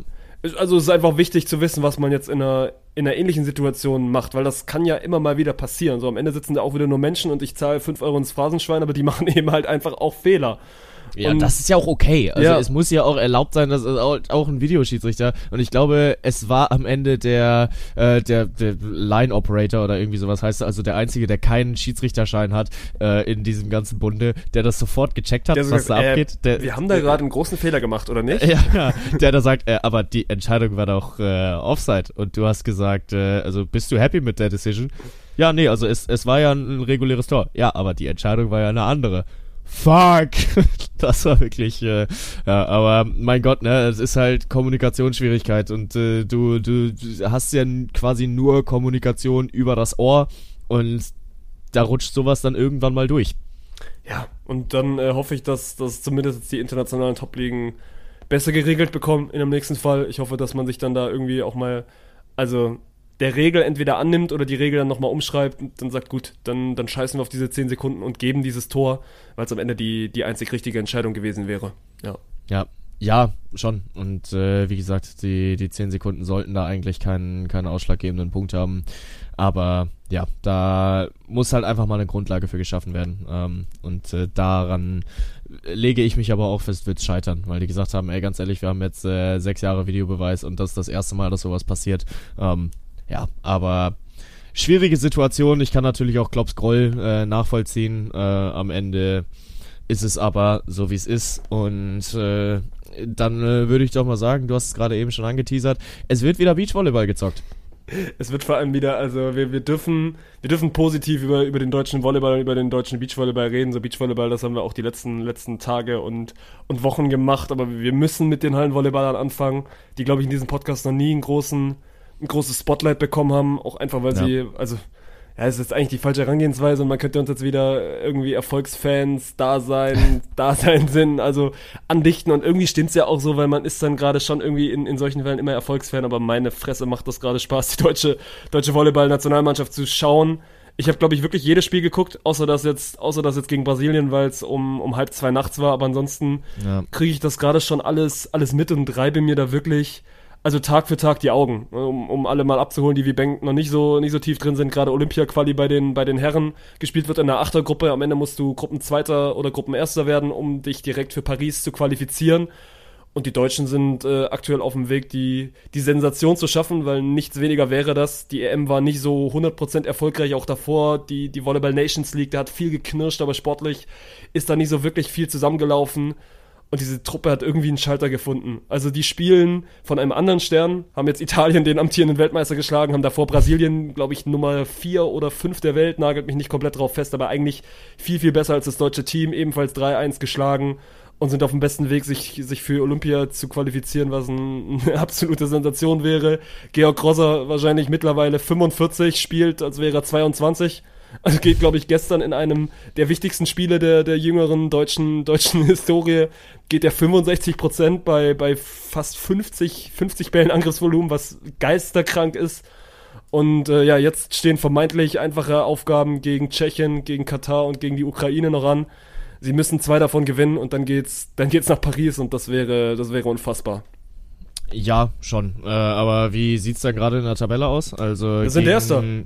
Also es ist einfach wichtig zu wissen, was man jetzt in einer, in einer ähnlichen Situation macht, weil das kann ja immer mal wieder passieren. So am Ende sitzen da auch wieder nur Menschen und ich zahle 5 Euro ins Phrasenschwein, aber die [laughs] machen eben halt einfach auch Fehler. Ja, Und- das ist ja auch okay. Also Ja. es muss ja auch erlaubt sein, dass es auch, auch ein Videoschiedsrichter und ich glaube, es war am Ende der äh, der, der Line Operator oder irgendwie sowas heißt, also der einzige, der keinen Schiedsrichterschein hat äh, in diesem ganzen Bunde, der das sofort gecheckt hat, Der was da sagt, äh, abgeht. Der, wir haben da gerade einen großen Fehler gemacht, oder nicht? ja, [laughs] ja, der da sagt, äh, aber die Entscheidung war doch äh, Offside und du hast gesagt, äh, also bist du happy mit der Decision? Ja, nee, also es, es war ja ein, ein reguläres Tor. Ja, aber die Entscheidung war ja eine andere. Fuck! [laughs] Das war wirklich, äh, ja, aber mein Gott, ne, es ist halt Kommunikationsschwierigkeit und äh, du, du, du hast ja quasi nur Kommunikation über das Ohr und da rutscht sowas dann irgendwann mal durch. Ja, und dann äh, hoffe ich, dass, dass zumindest die internationalen Top-Ligen besser geregelt bekommen in dem nächsten Fall. Ich hoffe, dass man sich dann da irgendwie auch mal, also der Regel entweder annimmt oder die Regel dann nochmal umschreibt und dann sagt, gut, dann, dann scheißen wir auf diese 10 Sekunden und geben dieses Tor, weil es am Ende die, die einzig richtige Entscheidung gewesen wäre. Ja. Ja, ja, schon. Und äh, wie gesagt, die, die 10 Sekunden sollten da eigentlich keinen, keinen ausschlaggebenden Punkt haben. Aber ja, da muss halt einfach mal eine Grundlage für geschaffen werden. Ähm, und äh, daran lege ich mich aber auch fest, wird's scheitern, weil die gesagt haben, ey, ganz ehrlich, wir haben jetzt äh, sechs Jahre Videobeweis und das ist das erste Mal, dass sowas passiert. Ähm, ja, aber schwierige Situation. Ich kann natürlich auch Klopps Groll äh, nachvollziehen. Äh, am Ende ist es aber so, wie es ist. Und äh, dann äh, würde ich doch mal sagen, du hast es gerade eben schon angeteasert, es wird wieder Beachvolleyball gezockt. Es wird vor allem wieder, also wir, wir dürfen, wir dürfen positiv über, über den deutschen Volleyball und über den deutschen Beachvolleyball reden. So Beachvolleyball, das haben wir auch die letzten, letzten Tage und, und Wochen gemacht, aber wir müssen mit den Hallenvolleyballern anfangen, die, glaube ich, in diesem Podcast noch nie einen großen, ein großes Spotlight bekommen haben, auch einfach, weil Ja. sie, also ja, es ist eigentlich die falsche Herangehensweise und man könnte uns jetzt wieder irgendwie Erfolgsfans da sein, [laughs] da sein Sinn, also andichten und irgendwie stimmt's ja auch so, weil man ist dann gerade schon irgendwie in, in solchen Fällen immer Erfolgsfan, aber meine Fresse macht das gerade Spaß, die deutsche, deutsche Volleyball-Nationalmannschaft zu schauen. Ich habe, glaube ich, wirklich jedes Spiel geguckt, außer das jetzt, außer das jetzt gegen Brasilien, weil es um, um halb zwei nachts war, aber ansonsten Ja. kriege ich das gerade schon alles, alles mit und reibe mir da wirklich, also Tag für Tag die Augen, um, um alle mal abzuholen, die wie Bank noch nicht so, nicht so tief drin sind. Gerade Olympia-Quali bei den, bei den Herren gespielt wird in der Achtergruppe. Am Ende musst du Gruppenzweiter oder Gruppenerster werden, um dich direkt für Paris zu qualifizieren. Und die Deutschen sind äh, aktuell auf dem Weg, die, die Sensation zu schaffen, weil nichts weniger wäre das. Die EM war nicht so 100% erfolgreich, auch davor. Die, die Volleyball Nations League, da hat viel geknirscht, aber sportlich ist da nicht so wirklich viel zusammengelaufen. Und diese Truppe hat irgendwie einen Schalter gefunden. Also die spielen von einem anderen Stern, haben jetzt Italien den amtierenden Weltmeister geschlagen, haben davor Brasilien, glaube ich, Nummer vier oder fünf der Welt, nagelt mich nicht komplett drauf fest, aber eigentlich viel, viel besser als das deutsche Team, ebenfalls 3-1 geschlagen und sind auf dem besten Weg, sich, sich für Olympia zu qualifizieren, was ein, [laughs] eine absolute Sensation wäre. Georg Grosser wahrscheinlich mittlerweile 45, spielt, als wäre er 22. [laughs] Also geht, glaube ich, gestern in einem der wichtigsten Spiele der, der jüngeren deutschen, deutschen [laughs] Historie, geht der 65 Prozent bei, bei fast 50, 50 Bällen Angriffsvolumen, was geisterkrank ist. Und äh, ja, jetzt stehen vermeintlich einfache Aufgaben gegen Tschechien, gegen Katar und gegen die Ukraine noch an. Sie müssen zwei davon gewinnen und dann geht's, dann geht's nach Paris und das wäre, das wäre unfassbar. Ja, schon. Äh, aber wie sieht's da gerade in der Tabelle aus? Also Wir sind Erster. äh,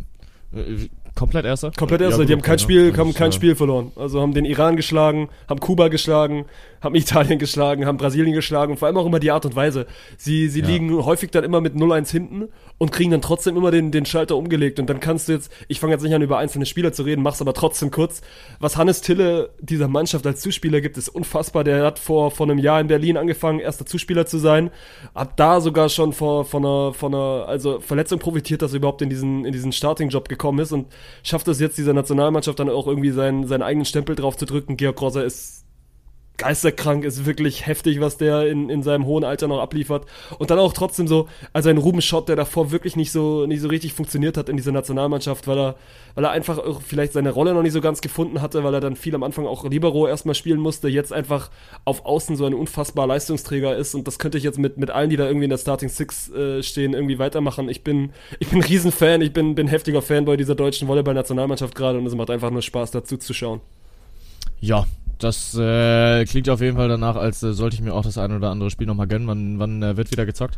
komplett Erster? Komplett Ja, erster. gut, die haben kein? Spiel, haben kein Spiel verloren. Also haben den Iran geschlagen, haben Kuba geschlagen, haben [laughs] Italien geschlagen, haben Brasilien geschlagen und vor allem auch immer die Art und Weise. Sie, sie Ja. liegen häufig dann immer mit 0-1 hinten und kriegen dann trotzdem immer den, den Schalter umgelegt. Und dann kannst du jetzt, ich fange jetzt nicht an, über einzelne Spieler zu reden, mach's aber trotzdem kurz. Was Hannes Tille dieser Mannschaft als Zuspieler gibt, ist unfassbar. Der hat vor, vor einem Jahr in Berlin angefangen, erster Zuspieler zu sein. Hat da sogar schon vor, von einer, von einer, also Verletzung profitiert, dass er überhaupt in diesen, in diesen Starting-Job gekommen ist und schafft es jetzt dieser Nationalmannschaft dann auch irgendwie seinen, seinen eigenen Stempel drauf zu drücken. Georg Grosser ist geisterkrank, ist wirklich heftig, was der in, in seinem hohen Alter noch abliefert. Und dann auch trotzdem so, also ein Ruben Schott, der davor wirklich nicht so, nicht so richtig funktioniert hat in dieser Nationalmannschaft, weil er, weil er einfach auch vielleicht seine Rolle noch nicht so ganz gefunden hatte, weil er dann viel am Anfang auch Libero erstmal spielen musste, jetzt einfach auf Außen so ein unfassbar Leistungsträger ist und das könnte ich jetzt mit, mit allen, die da irgendwie in der Starting Six äh, stehen, irgendwie weitermachen. Ich bin, ich bin Riesenfan, ich bin, bin heftiger Fanboy dieser deutschen Volleyball-Nationalmannschaft gerade und es macht einfach nur Spaß dazu zu schauen. Ja, das äh, klingt auf jeden Fall danach, als äh, sollte ich mir auch das ein oder andere Spiel nochmal gönnen. Wann, wann äh, wird wieder gezockt?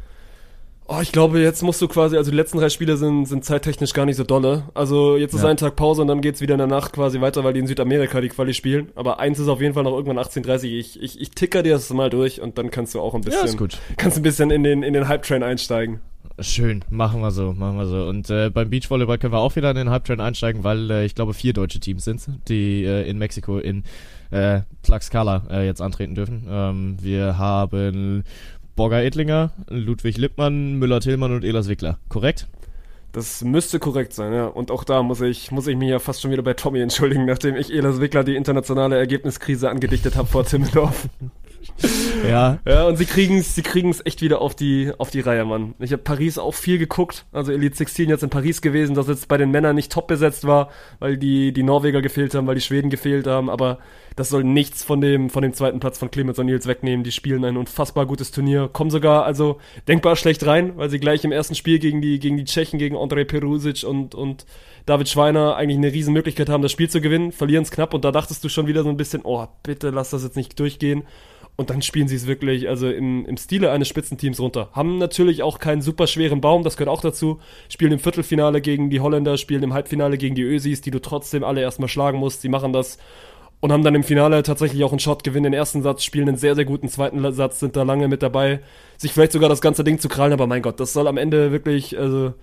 Oh, ich glaube, jetzt musst du quasi, also die letzten drei Spiele sind, sind zeittechnisch gar nicht so dolle. Also jetzt ist Ja. ein Tag Pause und dann geht's wieder in der Nacht quasi weiter, weil die in Südamerika die Quali spielen. Aber eins ist auf jeden Fall noch irgendwann 18.30 Ich, ich, ich ticker dir das mal durch und dann kannst du auch ein bisschen, Ja, ist gut. kannst ein bisschen in den, in den Hype-Train einsteigen. Schön, machen wir so, machen wir so. Und äh, beim Beachvolleyball können wir auch wieder in den Hype-Train einsteigen, weil äh, ich glaube vier deutsche Teams sind, die äh, in Mexiko in äh, Tlaxcala äh, jetzt antreten dürfen. Ähm, wir haben Borger Edlinger, Ludwig Lippmann, Müller-Tillmann und Elas Wickler. Korrekt? Das müsste korrekt sein, ja. Und auch da muss ich, muss ich mich ja fast schon wieder bei Tommy entschuldigen, nachdem ich Elas Wickler die internationale Ergebniskrise angedichtet habe vor Timmendorf. [laughs] [laughs] Ja. Ja, und sie kriegen's, sie kriegen's echt wieder auf die, auf die Reihe, Mann. Ich habe Paris auch viel geguckt. Also Elite 16 jetzt in Paris gewesen, dass jetzt bei den Männern nicht top besetzt war, weil die, die Norweger gefehlt haben, weil die Schweden gefehlt haben, aber das soll nichts von dem, von dem zweiten Platz von Clemens und Nils wegnehmen. Die spielen ein unfassbar gutes Turnier, kommen sogar, also denkbar schlecht rein, weil sie gleich im ersten Spiel gegen die, gegen die Tschechen, gegen Andrei Perusic und, und David Schweiner eigentlich eine riesen Möglichkeit haben, das Spiel zu gewinnen, verlieren es knapp und da dachtest du schon wieder so ein bisschen, oh, bitte lass das jetzt nicht durchgehen. Und dann spielen sie es wirklich, also im, im Stile eines Spitzenteams runter. Haben natürlich auch keinen super schweren Baum, das gehört auch dazu. Spielen im Viertelfinale gegen die Holländer, spielen im Halbfinale gegen die Ösis, die du trotzdem alle erstmal schlagen musst. Sie machen das und haben dann im Finale tatsächlich auch einen Shot, gewinnen den ersten Satz, spielen einen sehr, sehr guten zweiten Satz, sind da lange mit dabei, sich vielleicht sogar das ganze Ding zu krallen, aber mein Gott, das soll am Ende wirklich, also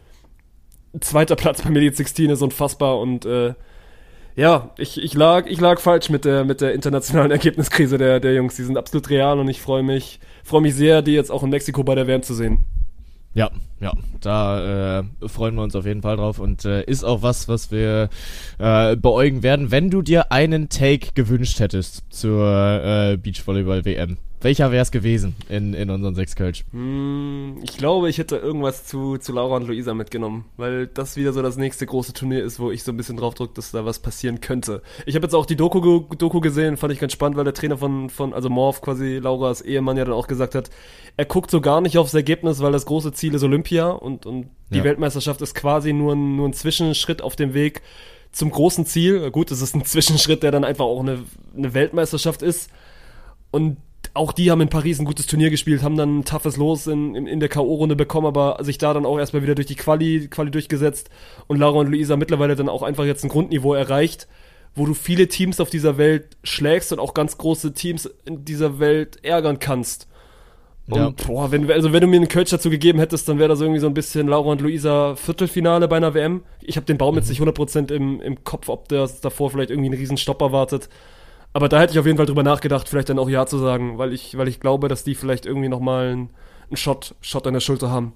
zweiter Platz bei Elite 16 ist unfassbar und äh, ja, ich, ich, lag, ich lag falsch mit der, mit der internationalen [laughs] Ergebniskrise der, der Jungs. Die sind absolut real und ich freue mich, freue mich sehr, die jetzt auch in Mexiko bei der WM zu sehen. Ja, Ja, da äh, freuen wir uns auf jeden Fall drauf und äh, ist auch was, was wir äh, beäugen werden. Wenn du dir einen Take gewünscht hättest zur äh, Beachvolleyball-WM, welcher wäre es gewesen in, in unseren sechs Kölsch? Hm, ich glaube, ich hätte irgendwas zu, zu Laura und Luisa mitgenommen, weil das wieder so das nächste große Turnier ist, wo ich so ein bisschen drauf drücke, dass da was passieren könnte. Ich habe jetzt auch die Doku, Doku gesehen, fand ich ganz spannend, weil der Trainer von, von also Morph, quasi Lauras Ehemann, ja dann auch gesagt hat, er guckt so gar nicht aufs Ergebnis, weil das große Ziel ist Olympia und, und die Ja. Weltmeisterschaft ist quasi nur ein, nur ein Zwischenschritt auf dem Weg zum großen Ziel. Gut, es ist ein [laughs] Zwischenschritt, der dann einfach auch eine, eine Weltmeisterschaft ist. Und auch die haben in Paris ein gutes Turnier gespielt, haben dann ein toughes Los in, in, in der K.O.-Runde bekommen, aber sich da dann auch erstmal wieder durch die Quali, Quali durchgesetzt und Laura und Luisa mittlerweile dann auch einfach jetzt ein Grundniveau erreicht, wo du viele Teams auf dieser Welt schlägst und auch ganz große Teams in dieser Welt ärgern kannst. Und Ja. boah, wenn, also wenn du mir einen Coach dazu gegeben hättest, dann wäre das irgendwie so ein bisschen Laura und Luisa Viertelfinale bei einer WM. Ich habe den Baum jetzt nicht 100% im, im Kopf, ob das davor vielleicht irgendwie einen riesen Stopp erwartet. Aber da hätte ich auf jeden Fall drüber nachgedacht, vielleicht dann auch Ja zu sagen, weil ich, weil ich glaube, dass die vielleicht irgendwie nochmal einen, Shot, Shot an der Schulter haben.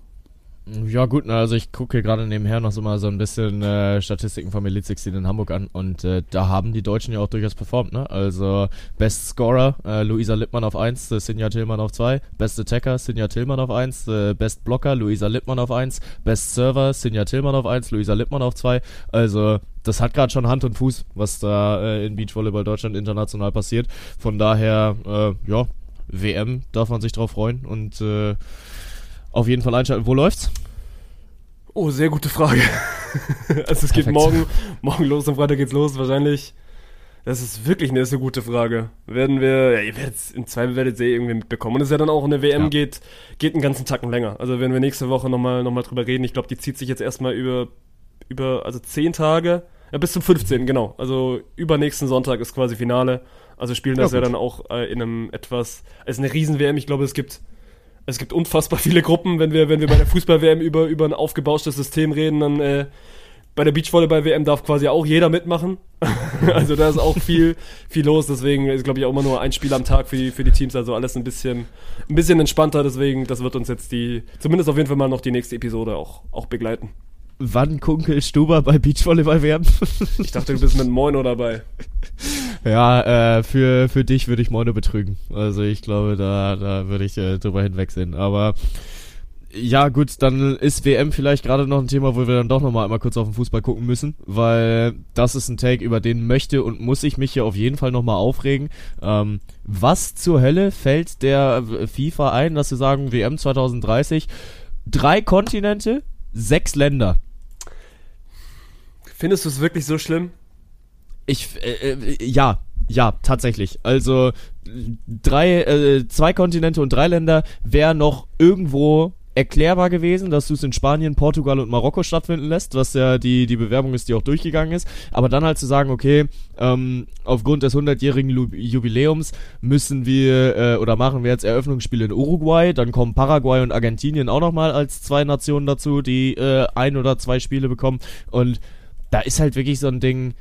Ja gut, also ich gucke gerade nebenher noch so mal so ein bisschen äh, Statistiken von Elite 16 in Hamburg an und äh, da haben die Deutschen ja auch durchaus performt, ne? Also Best Scorer, äh, Luisa Lippmann auf 1, äh, Sinja Tillmann auf 2, Best Attacker, Sinja Tillmann auf 1, äh, Best Blocker, Luisa Lippmann auf 1, Best Server, Sinja Tillmann auf 1, Luisa Lippmann auf 2. Also das hat gerade schon Hand und Fuß, was da äh, in Beachvolleyball Deutschland international passiert. Von daher, äh, ja, WM darf man sich drauf freuen und äh, auf jeden Fall einschalten. Wo läuft's? Oh, sehr gute Frage. [laughs] also es geht Perfekt. morgen, morgen los, am Freitag geht's los, wahrscheinlich. Das ist wirklich eine sehr gute Frage. Werden wir, ja, ihr werdet im Zweifel werdet ihr eh irgendwie mitbekommen. Und es ist ja dann auch eine WM Ja. geht, geht einen ganzen Tacken länger. Also werden wir nächste Woche nochmal noch mal drüber reden. Ich glaube, die zieht sich jetzt erstmal über, über, also zehn Tage, ja, bis zum 15. genau. Also übernächsten Sonntag ist quasi Finale. Also spielen das Ja, ja, dann auch äh, in einem etwas, es ist eine Riesen-WM. Ich glaube, es gibt, es gibt unfassbar viele Gruppen, wenn wir, wenn wir bei der Fußball-WM über, über ein aufgebauschtes System reden, dann äh, bei der Beachvolleyball-WM darf quasi auch jeder mitmachen. [laughs] also da ist auch viel, viel los, deswegen ist, glaube ich, auch immer nur ein Spiel am Tag für die, für die Teams, also alles ein bisschen, ein bisschen entspannter, deswegen, das wird uns jetzt die, zumindest auf jeden Fall mal noch die nächste Episode auch, auch begleiten. Wann Kunkel Stuber bei Beachvolleyball werden? Ich dachte, du bist mit Moino dabei. [laughs] ja, äh, für, für dich würde ich Moino betrügen. Also ich glaube, da, da würde ich äh, drüber hinwegsehen. Aber ja, gut, dann ist WM vielleicht gerade noch ein Thema, wo wir dann doch nochmal einmal kurz auf den Fußball gucken müssen, weil das ist ein Take, über den möchte und muss ich mich hier auf jeden Fall nochmal aufregen. Ähm, was zur Hölle fällt der äh, FIFA ein, dass sie sagen, WM 2030, drei Kontinente, sechs Länder. Findest du es wirklich so schlimm? Ich, äh, äh, ja, ja, tatsächlich. Also drei, äh, zwei Kontinente und drei Länder wäre noch irgendwo erklärbar gewesen, dass du es in Spanien, Portugal und Marokko stattfinden lässt, was ja die, die Bewerbung ist, die auch durchgegangen ist. Aber dann halt zu sagen, okay, ähm, aufgrund des 100-jährigen Lu- Jubiläums müssen wir äh, oder machen wir jetzt Eröffnungsspiele in Uruguay, dann kommen Paraguay und Argentinien auch nochmal als zwei Nationen dazu, die äh, ein oder zwei Spiele bekommen. Und da ist halt wirklich so ein Ding,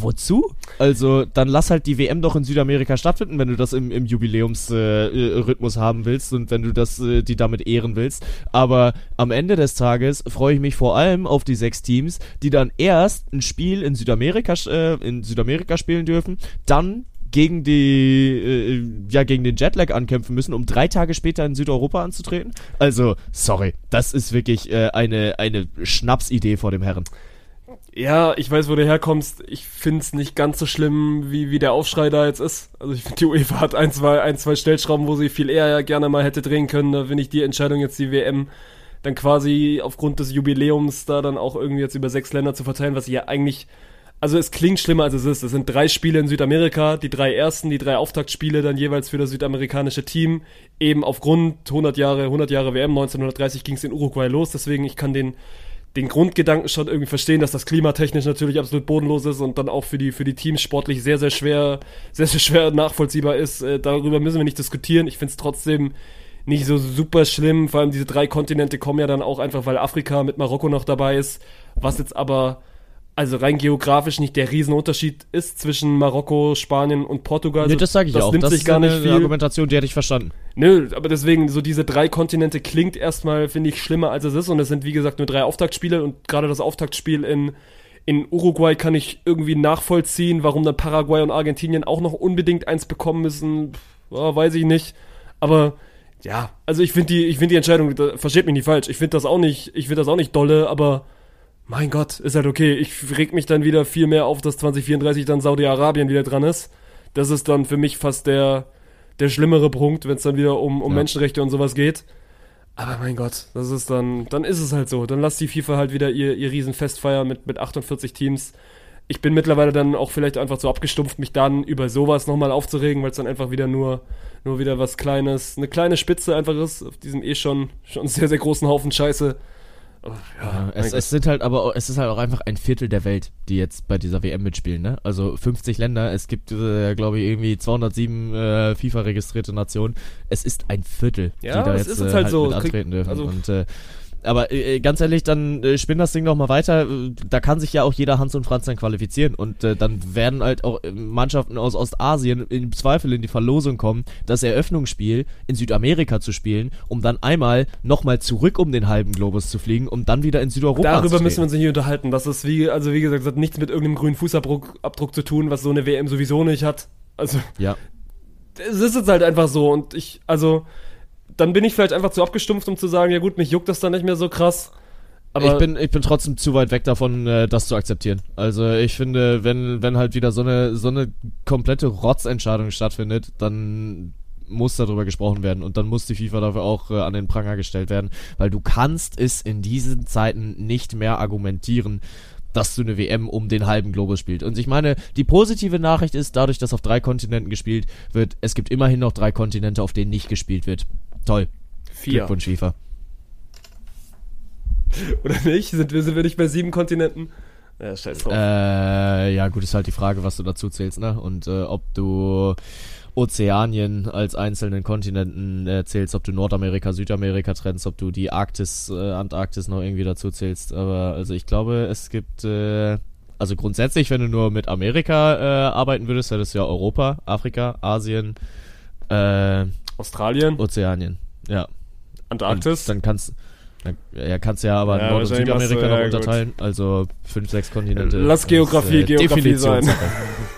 wozu? Also, dann lass halt die WM doch in Südamerika stattfinden, wenn du das im, im Jubiläumsrhythmus äh, haben willst und wenn du das, äh, die damit ehren willst. Aber am Ende des Tages freue ich mich vor allem auf die sechs Teams, die dann erst ein Spiel in Südamerika, äh, in Südamerika spielen dürfen, dann gegen die, äh, ja, gegen den Jetlag ankämpfen müssen, um drei Tage später in Südeuropa anzutreten. Also, sorry, das ist wirklich äh, eine, eine Schnapsidee vor dem Herren. Ja, ich weiß, wo du herkommst. Ich find's nicht ganz so schlimm, wie, wie der Aufschrei da jetzt ist. Also ich finde, die UEFA hat ein zwei, ein, zwei Stellschrauben, wo sie viel eher gerne mal hätte drehen können. Da finde ich die Entscheidung jetzt die WM dann quasi aufgrund des Jubiläums da dann auch irgendwie jetzt über sechs Länder zu verteilen, was ja eigentlich, also es klingt schlimmer als es ist. Es sind drei Spiele in Südamerika, die drei ersten, die drei Auftaktspiele dann jeweils für das südamerikanische Team. Eben aufgrund 100 Jahre, 100 Jahre WM, 1930 ging's in Uruguay los. Deswegen, ich kann den, den Grundgedanken schon irgendwie verstehen, dass das klimatechnisch natürlich absolut bodenlos ist und dann auch für die, für die Teams sportlich sehr, sehr schwer, sehr, sehr schwer nachvollziehbar ist. Äh, darüber müssen wir nicht diskutieren. Ich finde es trotzdem nicht so super schlimm. Vor allem diese drei Kontinente kommen ja dann auch einfach, weil Afrika mit Marokko noch dabei ist. Was jetzt aber also rein geografisch nicht der Riesenunterschied ist zwischen Marokko, Spanien und Portugal. nee, das sage ich das auch. Nimmt das sich ist gar nicht eine viel. Argumentation, die hätte ich verstanden. Nö, aber deswegen, so diese drei Kontinente klingt erstmal, finde ich, schlimmer als es ist. Und es sind, wie gesagt, nur drei Auftaktspiele. Und gerade das Auftaktspiel in, in Uruguay kann ich irgendwie nachvollziehen, warum dann Paraguay und Argentinien auch noch unbedingt eins bekommen müssen. Pff, weiß ich nicht. Aber ja, also ich finde die, ich finde die Entscheidung, versteht mich nicht falsch. Ich finde das auch nicht, ich finde das auch nicht dolle, aber mein Gott, ist halt okay. Ich reg mich dann wieder viel mehr auf, dass 2034 dann Saudi-Arabien wieder dran ist. Das ist dann für mich fast der, der schlimmere Punkt, wenn es dann wieder um, um Ja. Menschenrechte und sowas geht. Aber mein Gott, das ist dann, dann ist es halt so. Dann lasst die FIFA halt wieder ihr, ihr Riesenfest feiern mit, mit 48 Teams. Ich bin mittlerweile dann auch vielleicht einfach so abgestumpft, mich dann über sowas nochmal aufzuregen, weil es dann einfach wieder nur, nur wieder was Kleines, eine kleine Spitze einfach ist, auf diesem eh schon, schon sehr, sehr großen Haufen Scheiße. Oh, ja, Es, es sind halt aber, es ist halt auch einfach ein Viertel der Welt, die jetzt bei dieser WM mitspielen, ne? Also 50 Länder, es gibt, äh, glaube ich, irgendwie 207 äh, FIFA-registrierte Nationen. Es ist ein Viertel, Ja, die da jetzt ist äh, jetzt halt halt so. mit antreten dürfen. also- Und, äh, aber äh, ganz ehrlich, dann äh, spinn das Ding doch mal weiter. Äh, Da kann sich ja auch jeder Hans und Franz dann qualifizieren. Und äh, dann werden halt auch äh, Mannschaften aus Ostasien im Zweifel in die Verlosung kommen, das Eröffnungsspiel in Südamerika zu spielen, um dann einmal nochmal zurück um den halben Globus zu fliegen, um dann wieder in Südeuropa Darüber zu müssen wir uns nicht unterhalten. Das ist wie, also wie gesagt, das hat nichts mit irgendeinem grünen Fußabdruck Abdruck zu tun, was so eine WM sowieso nicht hat. Also, Ja. es ist jetzt halt einfach so und ich, also, dann bin ich vielleicht einfach zu abgestumpft, um zu sagen, ja gut, mich juckt das dann nicht mehr so krass. Aber ich bin, ich bin trotzdem zu weit weg davon, äh, das zu akzeptieren. Also ich finde, wenn, wenn halt wieder so eine, so eine komplette Rotzentscheidung stattfindet, dann muss darüber gesprochen werden und dann muss die FIFA dafür auch äh, an den Pranger gestellt werden, weil du kannst es in diesen Zeiten nicht mehr argumentieren, dass du eine WM um den halben Globus spielst. Und ich meine, die positive Nachricht ist, dadurch, dass auf drei Kontinenten gespielt wird, es gibt immerhin noch drei Kontinente, auf denen nicht gespielt wird. Toll. vier. Glückwunsch, FIFA. [laughs] Oder nicht? Sind wir, sind wir nicht bei sieben Kontinenten? Ja, scheiß drauf. Äh, ja, gut, ist halt die Frage, was du dazu zählst, ne? Und äh, ob du Ozeanien als einzelnen Kontinenten äh, zählst, ob du Nordamerika, Südamerika trennst, ob du die Arktis, äh, Antarktis noch irgendwie dazu zählst. Aber also ich glaube, es gibt, äh, also grundsätzlich, wenn du nur mit Amerika äh, arbeiten würdest, hättest du ja Europa, Afrika, Asien, äh, Australien, Ozeanien. Ja. Antarktis. Und dann kannst dann, ja, kannst ja aber Ja, Nord- und du- Südamerika noch ja, gut. unterteilen. Also fünf, sechs Kontinente. Lass Das ist, Geografie Geografie sein. [laughs]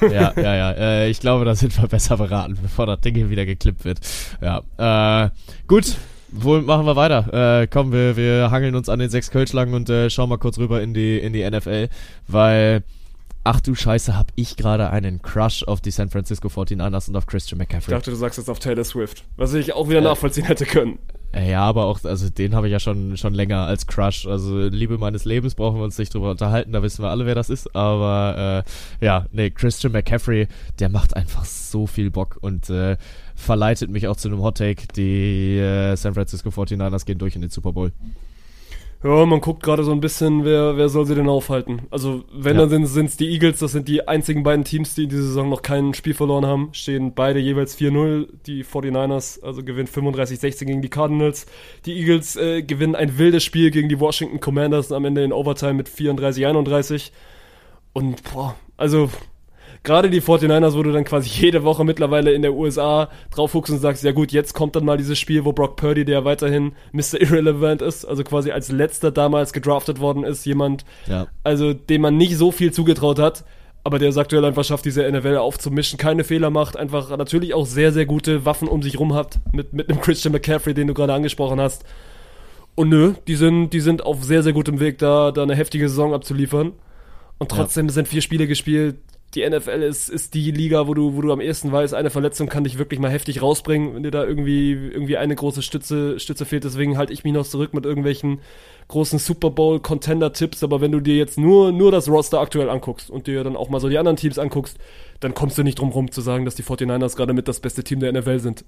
Ja, ja, ja. Äh, ich glaube, da sind wir besser beraten, bevor das Ding hier wieder geklippt wird. Ja. Äh, gut. Wohl machen wir weiter. Äh, komm, wir, wir hangeln uns an den sechs Kölschlangen und äh, schauen mal kurz rüber in die, in die NFL, weil ach du Scheiße, hab ich gerade einen Crush auf die San Francisco 49ers und auf Christian Ich McCaffrey. dachte, du sagst jetzt auf Taylor Swift. Was ich auch wieder Äh, nachvollziehen hätte können. Äh, Ja, aber auch, also den habe ich ja schon, schon länger als Crush. Also Liebe meines Lebens brauchen wir uns nicht drüber unterhalten, da wissen wir alle, wer das ist. Aber äh, ja, nee, Christian McCaffrey, der macht einfach so viel Bock und äh, verleitet mich auch zu einem Hot Take. Die äh, San Francisco 49ers gehen durch in den Super Bowl. Ja, man guckt gerade so ein bisschen, wer, wer soll sie denn aufhalten. Also, wenn Ja. dann sind es die Eagles, das sind die einzigen beiden Teams, die in dieser Saison noch kein Spiel verloren haben. Stehen beide jeweils 4-0. Die 49ers, also gewinnen 35-16 gegen die Cardinals. Die Eagles äh, gewinnen ein wildes Spiel gegen die Washington Commanders am Ende in Overtime mit 34-31. Und boah, also gerade die 49ers, wo du dann quasi jede Woche mittlerweile in der USA drauf und sagst, ja gut, jetzt kommt dann mal dieses Spiel, wo Brock Purdy, der weiterhin Mr. Irrelevant ist, also quasi als letzter damals gedraftet worden ist, jemand, Ja. also dem man nicht so viel zugetraut hat, aber der es aktuell einfach schafft, diese NFL aufzumischen, keine Fehler macht, einfach natürlich auch sehr, sehr gute Waffen um sich rum hat, mit, mit einem Christian McCaffrey, den du gerade angesprochen hast. Und nö, die sind, die sind auf sehr, sehr gutem Weg, da, da eine heftige Saison abzuliefern. Und trotzdem sind vier Spiele gespielt. Die NFL ist, ist die Liga, wo du, wo du am ehesten weißt, eine Verletzung kann dich wirklich mal heftig rausbringen, wenn dir da irgendwie, irgendwie eine große Stütze, Stütze fehlt. Deswegen halte ich mich noch zurück mit irgendwelchen großen Super Bowl-Contender-Tipps. Aber wenn du dir jetzt nur, nur das Roster aktuell anguckst und dir dann auch mal so die anderen Teams anguckst, dann kommst du nicht drum rum zu sagen, dass die 49ers gerade mit das beste Team der NFL sind.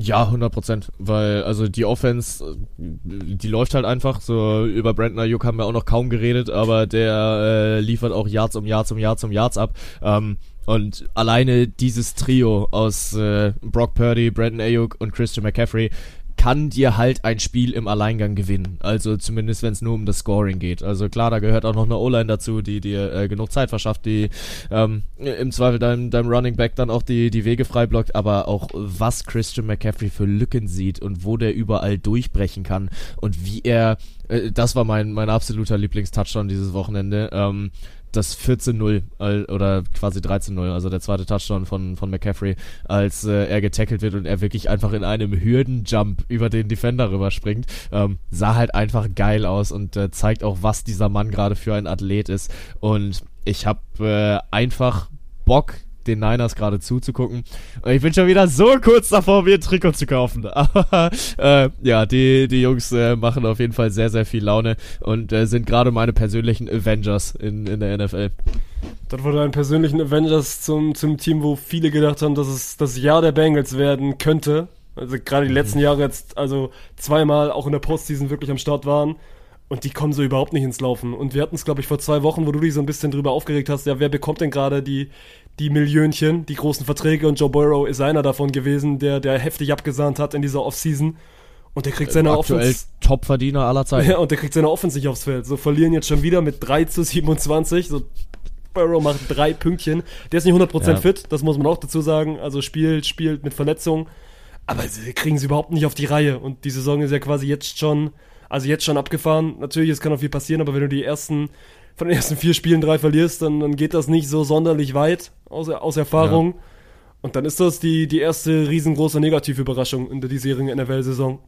Ja, 100 Prozent. Weil, also die Offense, äh, die läuft halt einfach. So über Brandon Ayuk haben wir auch noch kaum geredet, aber der äh, liefert auch Yards um Yards um Yards um Yards ab. Ähm, und alleine dieses Trio aus äh, Brock Purdy, Brandon Ayuk und Christian McCaffrey kann dir halt ein Spiel im Alleingang gewinnen. Also zumindest, wenn es nur um das Scoring geht. Also klar, da gehört auch noch eine O-Line dazu, die dir äh, genug Zeit verschafft, die ähm, im Zweifel deinem, deinem Running Back dann auch die, die Wege frei blockt, aber auch was Christian McCaffrey für Lücken sieht und wo der überall durchbrechen kann und wie er, äh, das war mein, mein absoluter Lieblingstouchdown dieses Wochenende, ähm, das 14-0 äh, oder quasi 13-0, also der zweite Touchdown von, von McCaffrey, als äh, er getackelt wird und er wirklich einfach in einem Hürdenjump über den Defender rüberspringt, ähm, sah halt einfach geil aus und äh, zeigt auch, was dieser Mann gerade für ein Athlet ist. Und ich habe äh, einfach Bock, den Niners gerade zuzugucken. Und ich bin schon wieder so kurz davor, mir ein Trikot zu kaufen. Aber [laughs] äh, ja, die, die Jungs äh, machen auf jeden Fall sehr, sehr viel Laune und äh, sind gerade meine persönlichen Avengers in, in der NFL. Das wurde ein persönlichen Avengers zum, zum Team, wo viele gedacht haben, dass es das Jahr der Bengals werden könnte. Also gerade die letzten Jahre jetzt, also zweimal auch in der Postseason wirklich am Start waren. Und die kommen so überhaupt nicht ins Laufen. Und wir hatten es, glaube ich, vor zwei Wochen, wo du dich so ein bisschen drüber aufgeregt hast, ja, wer bekommt denn gerade die, die Millionchen, die großen Verträge? Und Joe Burrow ist einer davon gewesen, der, der heftig abgesahnt hat in dieser Offseason. Und der kriegt seine Aktuell Offense. Topverdiener aller Zeiten. Ja, und der kriegt seine Offense nicht aufs Feld. So verlieren jetzt schon wieder mit 3 zu 27. So, Burrow macht drei Pünktchen. Der ist nicht 100% Ja. fit, das muss man auch dazu sagen. Also spielt, spielt mit Verletzungen. Aber sie kriegen sie überhaupt nicht auf die Reihe. Und die Saison ist ja quasi jetzt schon, also jetzt schon abgefahren. Natürlich, es kann auch viel passieren, aber wenn du die ersten, von den ersten vier Spielen drei verlierst, dann, dann geht das nicht so sonderlich weit aus, aus Erfahrung. Und dann ist das die, die erste riesengroße Negativüberraschung in der diesjährigen NFL-Saison.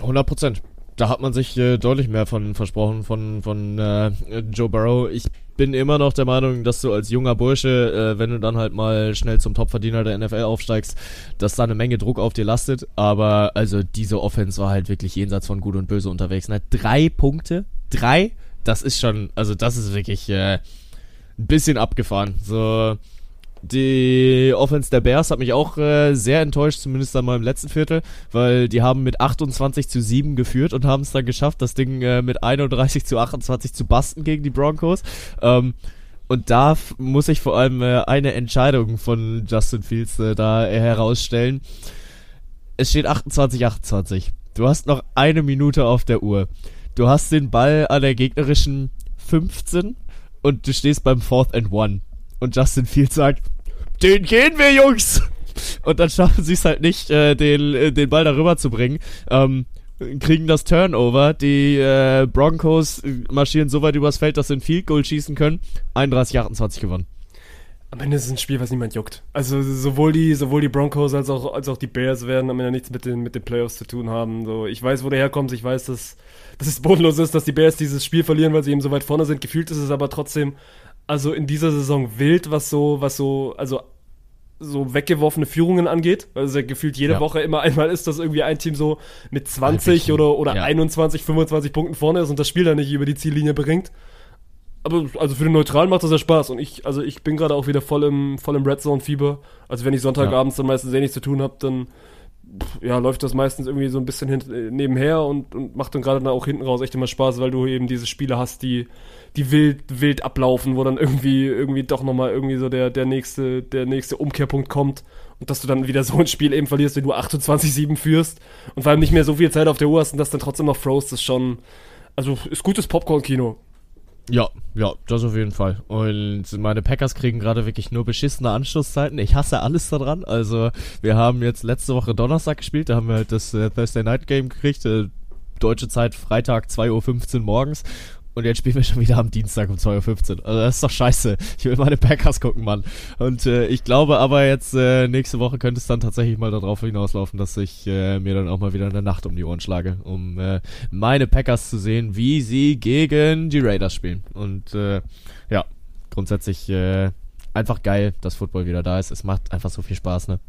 100 Prozent. Da hat man sich äh, deutlich mehr von versprochen von, von äh, Joe Burrow. Ich bin immer noch der Meinung, dass du als junger Bursche, äh, wenn du dann halt mal schnell zum Topverdiener der NFL aufsteigst, dass da eine Menge Druck auf dir lastet. Aber also diese Offense war halt wirklich jenseits von Gut und Böse unterwegs. Ne? Drei Punkte, drei, das ist schon, also das ist wirklich äh, ein bisschen abgefahren. So die Offense der Bears hat mich auch äh, sehr enttäuscht, zumindest dann mal im letzten Viertel, weil die haben mit 28 zu 7 geführt und haben es dann geschafft, das Ding äh, mit 31 zu 28 zu basten gegen die Broncos. Ähm, und da muss ich vor allem äh, eine Entscheidung von Justin Fields äh, da herausstellen. Es steht 28-28. Du hast noch eine Minute auf der Uhr. Du hast den Ball an der gegnerischen 15 und du stehst beim Fourth and One. Und Justin Fields sagt, den gehen wir, Jungs! Und dann schaffen sie es halt nicht, äh, den, äh, den Ball darüber zu bringen. Ähm, kriegen das Turnover. Die äh, Broncos äh, marschieren so weit übers Feld, dass sie ein Field Goal schießen können. 31-28 gewonnen. Am Ende ist es ein Spiel, was niemand juckt. Also sowohl die, sowohl die Broncos als auch, als auch die Bears werden am Ende nichts mit den, mit den Playoffs zu tun haben. So, ich weiß, wo der herkommt, ich weiß, dass, dass es bodenlos ist, dass die Bears dieses Spiel verlieren, weil sie eben so weit vorne sind. Gefühlt ist es aber trotzdem, also in dieser Saison wild, was so, was so, also so weggeworfene Führungen angeht. Also gefühlt jede Ja. Woche immer einmal ist, dass irgendwie ein Team so mit 20 wirklich, oder, oder ja. 21, 25 Punkten vorne ist und das Spiel dann nicht über die Ziellinie bringt. Aber also für den Neutralen macht das ja Spaß und ich, also ich bin gerade auch wieder voll im, voll im Red Zone Fieber. Also wenn ich Sonntagabends dann meistens eh nichts zu tun habe, dann pff, ja, läuft das meistens irgendwie so ein bisschen hint, äh, nebenher und, und macht dann gerade dann auch hinten raus echt immer Spaß, weil du eben diese Spiele hast, die, die wild, wild ablaufen, wo dann irgendwie, irgendwie doch nochmal irgendwie so der, der nächste, der nächste Umkehrpunkt kommt und dass du dann wieder [laughs] so ein Spiel eben verlierst, wenn du 28-7 führst und vor allem nicht mehr so viel Zeit auf der Uhr hast und das dann trotzdem noch frost, ist schon, also ist gutes Popcorn-Kino. Ja, ja, das auf jeden Fall. Und meine Packers kriegen gerade wirklich nur beschissene Anschlusszeiten. Ich hasse alles daran. Also, wir haben jetzt letzte Woche Donnerstag gespielt, da haben wir halt das äh, Thursday Night Game gekriegt. Äh, deutsche Zeit Freitag 2.15 Uhr morgens. Und jetzt spielen wir schon wieder am Dienstag um 2.15 Uhr. Also das ist doch scheiße. Ich will meine Packers gucken, Mann. Und äh, ich glaube aber jetzt äh, nächste Woche könnte es dann tatsächlich mal darauf hinauslaufen, dass ich äh, mir dann auch mal wieder eine Nacht um die Ohren schlage, um äh, meine Packers zu sehen, wie sie gegen die Raiders spielen. Und äh, ja, grundsätzlich äh, einfach geil, dass Football wieder da ist. Es macht einfach so viel Spaß, ne?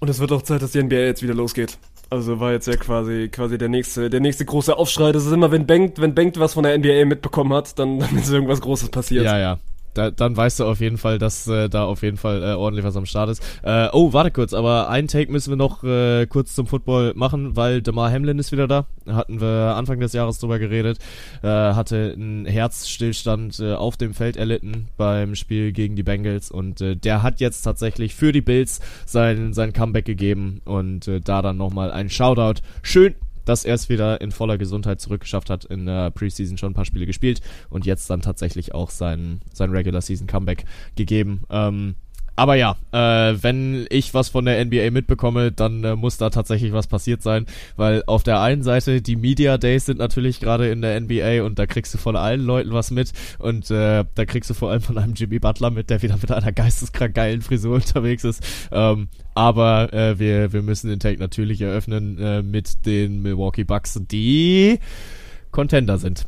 Und es wird auch Zeit, dass die NBA jetzt wieder losgeht. Also war jetzt ja quasi, quasi der nächste, der nächste große Aufschrei. Das ist immer, wenn Bengt, wenn Bengt was von der NBA mitbekommen hat, dann, dann ist irgendwas Großes passiert. Ja, ja. Da, dann weißt du auf jeden Fall, dass äh, da auf jeden Fall äh, ordentlich was am Start ist. Äh, oh, warte kurz, aber einen Take müssen wir noch äh, kurz zum Football machen, weil Demar Hamlin ist wieder da. Hatten wir Anfang des Jahres drüber geredet. Äh, hatte einen Herzstillstand äh, auf dem Feld erlitten beim Spiel gegen die Bengals und äh, der hat jetzt tatsächlich für die Bills sein, sein Comeback gegeben und äh, da dann nochmal ein Shoutout. Schön, dass er es wieder in voller Gesundheit zurückgeschafft hat, in der Preseason schon ein paar Spiele gespielt und jetzt dann tatsächlich auch sein, sein Regular Season Comeback gegeben. Ähm, aber ja, äh, wenn ich was von der NBA mitbekomme, dann äh, muss da tatsächlich was passiert sein, weil auf der einen Seite die Media Days sind natürlich gerade in der NBA und da kriegst du von allen Leuten was mit und äh, da kriegst du vor allem von einem Jimmy Butler mit, der wieder mit einer geisteskrank geilen Frisur unterwegs ist. Ähm, aber äh, wir, wir müssen den Take natürlich eröffnen äh, mit den Milwaukee Bucks, die Contender sind.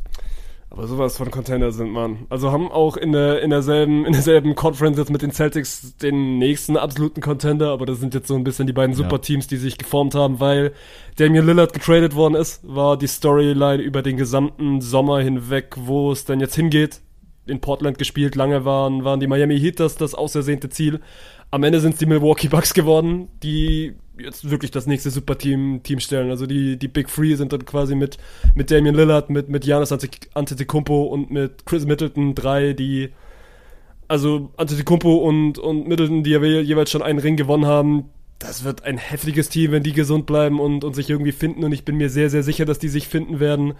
Aber sowas von Contender sind, man. Also haben auch in, der, in, derselben, in derselben Conference jetzt mit den Celtics den nächsten absoluten Contender, aber das sind jetzt so ein bisschen die beiden ja. Superteams, die sich geformt haben, weil Damian Lillard getradet worden ist, war die Storyline über den gesamten Sommer hinweg, wo es denn jetzt hingeht. In Portland gespielt, lange waren, waren die Miami Heat das, das ausersehnte Ziel. Am Ende sind es die Milwaukee Bucks geworden, die jetzt wirklich das nächste Superteam Team stellen. Also die, die Big Three sind dann quasi mit, mit Damian Lillard, mit, mit Giannis Antetokounmpo und mit Chris Middleton drei, die also Antetokounmpo und, und Middleton, die ja jeweils schon einen Ring gewonnen haben. Das wird ein heftiges Team, wenn die gesund bleiben und, und sich irgendwie finden. Und ich bin mir sehr, sehr sicher, dass die sich finden werden.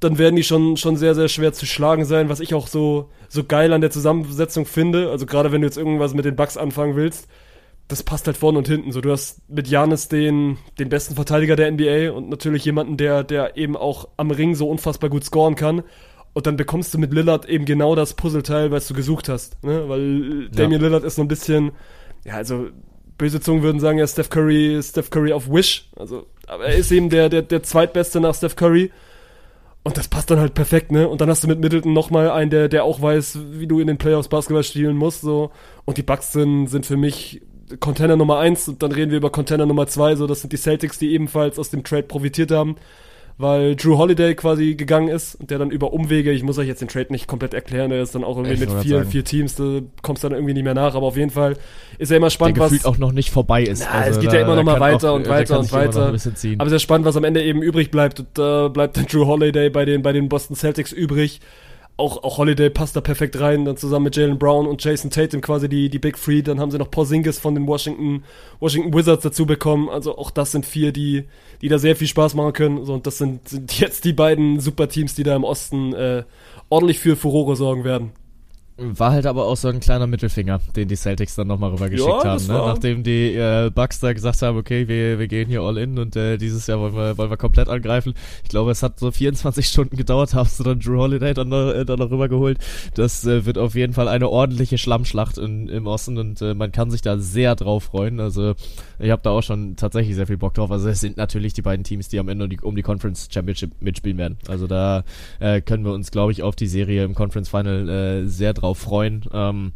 Dann werden die schon, schon sehr, sehr schwer zu schlagen sein, was ich auch so, so geil an der Zusammensetzung finde. Also gerade wenn du jetzt irgendwas mit den Bugs anfangen willst das passt halt vorne und hinten. So, du hast mit Janis den, den besten Verteidiger der NBA und natürlich jemanden, der, der eben auch am Ring so unfassbar gut scoren kann. Und dann bekommst du mit Lillard eben genau das Puzzleteil, was du gesucht hast. Ne? Weil Damian ja. Lillard ist so ein bisschen, ja, also böse Zungen würden sagen, ja, Steph Curry, Steph Curry auf Wish. Also, aber er ist eben der, der, der zweitbeste nach Steph Curry. Und das passt dann halt perfekt, ne? Und dann hast du mit Middleton nochmal einen, der, der auch weiß, wie du in den Playoffs Basketball spielen musst, so. Und die Bucks sind, sind für mich Container Nummer 1 und dann reden wir über Container Nummer 2, so das sind die Celtics, die ebenfalls aus dem Trade profitiert haben, weil Drew Holiday quasi gegangen ist und der dann über Umwege, ich muss euch jetzt den Trade nicht komplett erklären, der ist dann auch irgendwie ich mit vier, vier Teams, da kommst du dann irgendwie nicht mehr nach, aber auf jeden Fall ist ja immer spannend, der was... auch noch nicht vorbei ist. Na, also es geht ja immer noch mal weiter auch, und weiter und weiter. Aber sehr spannend, was am Ende eben übrig bleibt und da bleibt dann Drew Holiday bei den, bei den Boston Celtics übrig auch, auch Holiday passt da perfekt rein, dann zusammen mit Jalen Brown und Jason Tatum quasi die, die Big Three. Dann haben sie noch Porzingis von den Washington, Washington Wizards dazu bekommen. Also auch das sind vier, die, die da sehr viel Spaß machen können. So, und das sind, sind jetzt die beiden Superteams, die da im Osten äh, ordentlich für Furore sorgen werden. War halt aber auch so ein kleiner Mittelfinger, den die Celtics dann nochmal rübergeschickt ja, haben, ne? nachdem die äh, Bucks da gesagt haben, okay, wir, wir gehen hier all in und äh, dieses Jahr wollen wir, wollen wir komplett angreifen. Ich glaube, es hat so 24 Stunden gedauert, [laughs] hast du dann Drew Holiday dann, äh, dann noch rübergeholt. Das äh, wird auf jeden Fall eine ordentliche Schlammschlacht in, im Osten und äh, man kann sich da sehr drauf freuen. Also ich habe da auch schon tatsächlich sehr viel Bock drauf. Also es sind natürlich die beiden Teams, die am Ende um die, Conference Championship mitspielen werden. Also da äh, können wir uns, glaube ich, auf die Serie im Conference Final äh, sehr drauf freuen. Ähm,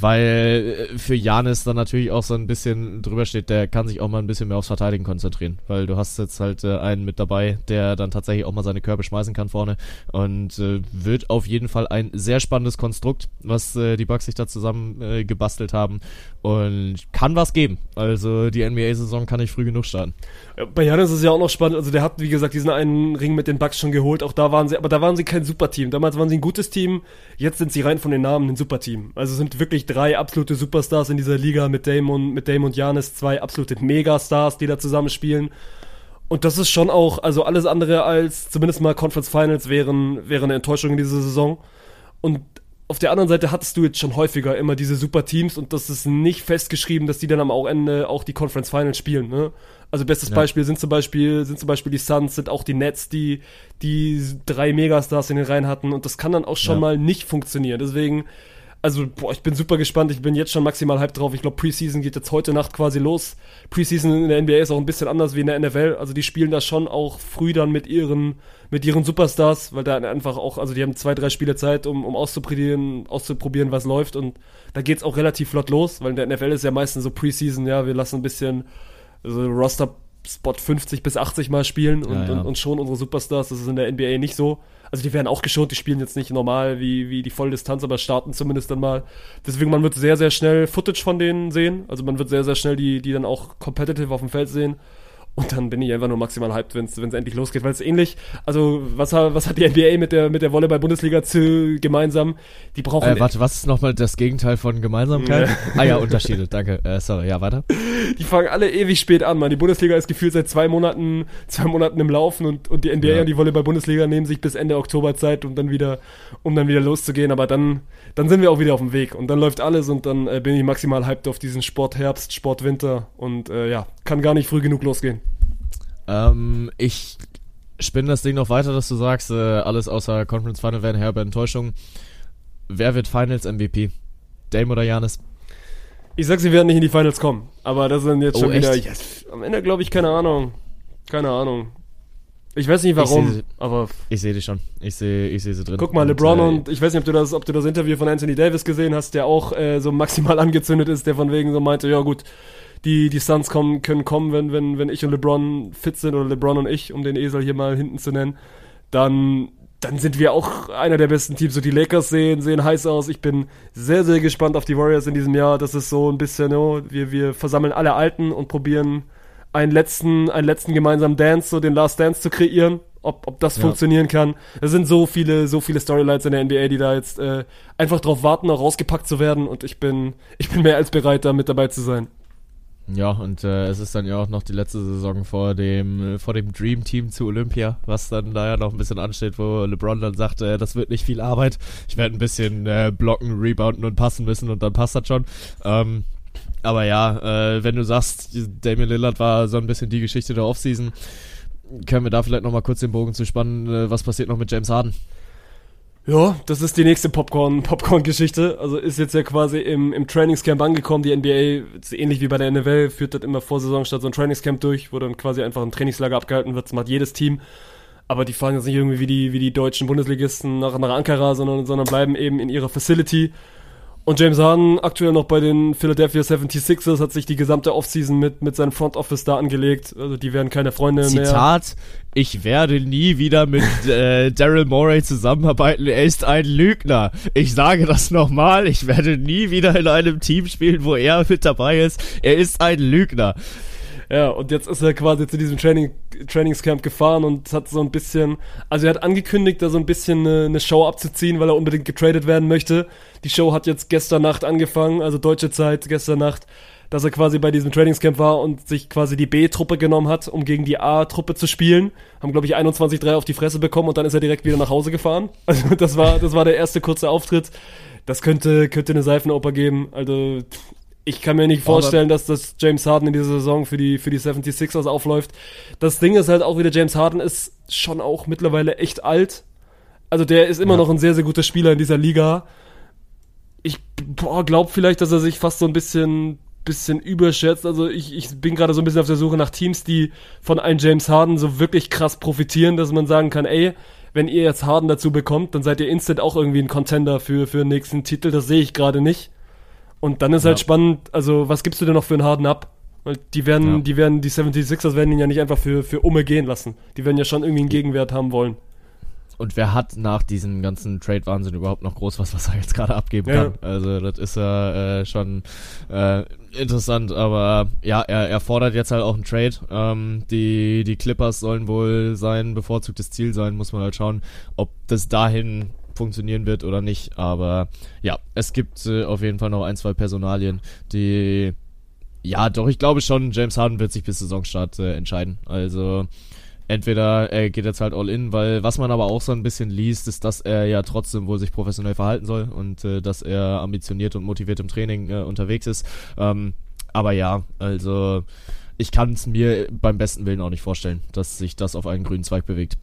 weil äh, für Janis dann natürlich auch so ein bisschen drüber steht, der kann sich auch mal ein bisschen mehr aufs Verteidigen konzentrieren, weil du hast jetzt halt äh, einen mit dabei, der dann tatsächlich auch mal seine Körbe schmeißen kann vorne und äh, wird auf jeden Fall ein sehr spannendes Konstrukt, was äh, die Bucks sich da zusammen äh, gebastelt haben und kann was geben. Also die NBA-Saison kann nicht früh genug starten. Bei Janis ist es ja auch noch spannend, also der hat wie gesagt diesen einen Ring mit den Bucks schon geholt, auch da waren sie, aber da waren sie kein Superteam. Damals waren sie ein gutes Team, jetzt sind sie rein von den Namen ein Superteam. Also sind wirklich drei absolute Superstars in dieser Liga mit Damon, mit Damon und Janis, zwei absolute Megastars, die da zusammen spielen. Und das ist schon auch, also alles andere als zumindest mal Conference Finals wären, wären eine Enttäuschung in dieser Saison. Und auf der anderen Seite hattest du jetzt schon häufiger immer diese super Teams und das ist nicht festgeschrieben, dass die dann am Ende auch die Conference Finals spielen. Ne? Also bestes ja. Beispiel sind zum Beispiel sind zum Beispiel die Suns, sind auch die Nets, die die drei Megastars in den Reihen hatten und das kann dann auch schon ja. mal nicht funktionieren. Deswegen also, boah, ich bin super gespannt. Ich bin jetzt schon maximal hype drauf. Ich glaube, Preseason geht jetzt heute Nacht quasi los. Preseason in der NBA ist auch ein bisschen anders wie in der NFL. Also, die spielen da schon auch früh dann mit ihren, mit ihren Superstars, weil da einfach auch, also die haben zwei, drei Spiele Zeit, um, um auszuprobieren, auszuprobieren, was läuft. Und da geht's auch relativ flott los, weil in der NFL ist ja meistens so Preseason, ja, wir lassen ein bisschen, also Roster Spot 50 bis 80 Mal spielen und, Ja, ja. Und, und schon unsere Superstars. Das ist in der NBA nicht so. Also die werden auch geschont, die spielen jetzt nicht normal wie, wie die Volldistanz, aber starten zumindest dann mal. Deswegen, man wird sehr, sehr schnell Footage von denen sehen. Also man wird sehr, sehr schnell die, die dann auch competitive auf dem Feld sehen. Und dann bin ich einfach nur maximal hyped, wenn es endlich losgeht, weil es ähnlich, also was, was hat die NBA mit der, mit der Volleyball-Bundesliga zu gemeinsam? Die brauchen Äh, warte, was ist nochmal das Gegenteil von Gemeinsamkeit? ah ja, Unterschiede, danke. Äh, sorry, ja, weiter. Die fangen alle ewig spät an, man. Die Bundesliga ist gefühlt seit zwei Monaten, zwei Monaten im Laufen und, und die NBA Ja. und die Volleyball-Bundesliga nehmen sich bis Ende Oktober Zeit, um dann wieder, um dann wieder loszugehen. Aber dann, dann sind wir auch wieder auf dem Weg und dann läuft alles und dann äh, bin ich maximal hyped auf diesen Sport Herbst, Sport Winter und äh, ja, kann gar nicht früh genug losgehen. Ähm, ich spinne das Ding noch weiter, dass du sagst, äh, alles außer Conference Final werden herbe Enttäuschungen. Wer wird Finals MVP? Dame oder Janis? Ich sag, sie werden nicht in die Finals kommen, aber das sind jetzt Oh, schon wieder, yes, am Ende glaube ich, keine Ahnung, keine Ahnung. Ich weiß nicht warum, seh- aber Ich sehe die schon. Ich sehe ich seh sie drin. Guck mal, LeBron äh, und ich weiß nicht, ob du das, ob du das Interview von Anthony Davis gesehen hast, der auch äh, so maximal [laughs] angezündet ist, der von wegen so meinte, ja gut, die, die Suns kommen, können kommen, wenn, wenn, wenn ich und LeBron fit sind oder LeBron und ich, um den Esel hier mal hinten zu nennen, dann, dann sind wir auch einer der besten Teams. So die Lakers sehen, sehen heiß aus. Ich bin sehr, sehr gespannt auf die Warriors in diesem Jahr. Das ist so ein bisschen, oh, wir, wir versammeln alle Alten und probieren einen letzten, einen letzten gemeinsamen Dance, so den Last Dance zu kreieren. Ob, ob das Ja. funktionieren kann. Es sind so viele, so viele Storylines in der NBA, die da jetzt äh, einfach drauf warten, auch rausgepackt zu werden. Und ich bin, ich bin mehr als bereit, da mit dabei zu sein. Ja, und äh, es ist dann ja auch noch die letzte Saison vor dem, vor dem Dream Team zu Olympia, was dann da ja noch ein bisschen ansteht, wo LeBron dann sagt, äh, das wird nicht viel Arbeit. Ich werde ein bisschen äh, blocken, rebounden und passen müssen und dann passt das schon. Ähm, aber ja, äh, wenn du sagst, Damian Lillard war so ein bisschen die Geschichte der Offseason, können wir da vielleicht nochmal kurz den Bogen zu spannen, äh, was passiert noch mit James Harden? Ja, das ist die nächste Popcorn, Popcorn-Geschichte. Also ist jetzt ja quasi im, im Trainingscamp angekommen. Die NBA, ähnlich wie bei der NFL, führt das immer vor Saison statt so ein Trainingscamp durch, wo dann quasi einfach ein Trainingslager abgehalten wird. Das macht jedes Team. Aber die fahren jetzt nicht irgendwie wie die, wie die deutschen Bundesligisten nach, nach Ankara, sondern, sondern bleiben eben in ihrer Facility. Und James Harden, aktuell noch bei den Philadelphia 76ers, hat sich die gesamte Offseason mit, mit seinem Front Office da angelegt. Also die werden keine Freunde mehr. Zitat, ich werde nie wieder mit [laughs] äh, Daryl Morey zusammenarbeiten, er ist ein Lügner. Ich sage das nochmal, ich werde nie wieder in einem Team spielen, wo er mit dabei ist. Er ist ein Lügner. Ja, und jetzt ist er quasi zu diesem Training, Trainingscamp gefahren und hat so ein bisschen, also er hat angekündigt, da so ein bisschen eine, eine Show abzuziehen, weil er unbedingt getradet werden möchte. Die Show hat jetzt gestern Nacht angefangen, also deutsche Zeit, gestern Nacht, dass er quasi bei diesem Trainingscamp war und sich quasi die B-Truppe genommen hat, um gegen die A-Truppe zu spielen. Haben, glaube ich, 21-3 auf die Fresse bekommen und dann ist er direkt wieder nach Hause gefahren. [laughs] Also das war, das war der erste kurze Auftritt. Das könnte, könnte eine Seifenoper geben. Also ich kann mir nicht vorstellen, dass das James Harden in dieser Saison für die, für die 76ers aufläuft. Das Ding ist halt auch wieder, James Harden ist schon auch mittlerweile echt alt. Also der ist immer Ja. noch ein sehr, sehr guter Spieler in dieser Liga. Ich glaube vielleicht, dass er sich fast so ein bisschen, bisschen überschätzt. Also ich, ich bin gerade so ein bisschen auf der Suche nach Teams, die von einem James Harden so wirklich krass profitieren, dass man sagen kann, ey, wenn ihr jetzt Harden dazu bekommt, dann seid ihr instant auch irgendwie ein Contender für, für den nächsten Titel. Das sehe ich gerade nicht. Und dann ist halt Ja. spannend, also was gibst du denn noch für einen Harden ab? Weil die werden, Ja. die werden, die 76ers werden ihn ja nicht einfach für, für Umme gehen lassen. Die werden ja schon irgendwie einen Gegenwert haben wollen. Und wer hat nach diesem ganzen Trade-Wahnsinn überhaupt noch groß was, was er jetzt gerade abgeben Ja. kann? Also das ist ja äh, schon äh, interessant, aber ja, er, er fordert jetzt halt auch einen Trade. Ähm, die, die Clippers sollen wohl sein bevorzugtes Ziel sein, muss man halt schauen, ob das dahin funktionieren wird oder nicht. Aber ja, es gibt äh, auf jeden Fall noch ein, zwei Personalien, die ja, doch, ich glaube schon, James Harden wird sich bis Saisonstart äh, entscheiden. Also entweder er geht jetzt halt all in, weil was man aber auch so ein bisschen liest, ist, dass er ja trotzdem wohl sich professionell verhalten soll und äh, dass er ambitioniert und motiviert im Training äh, unterwegs ist. Ähm, aber ja, also ich kann es mir beim besten Willen auch nicht vorstellen, dass sich das auf einen grünen Zweig bewegt.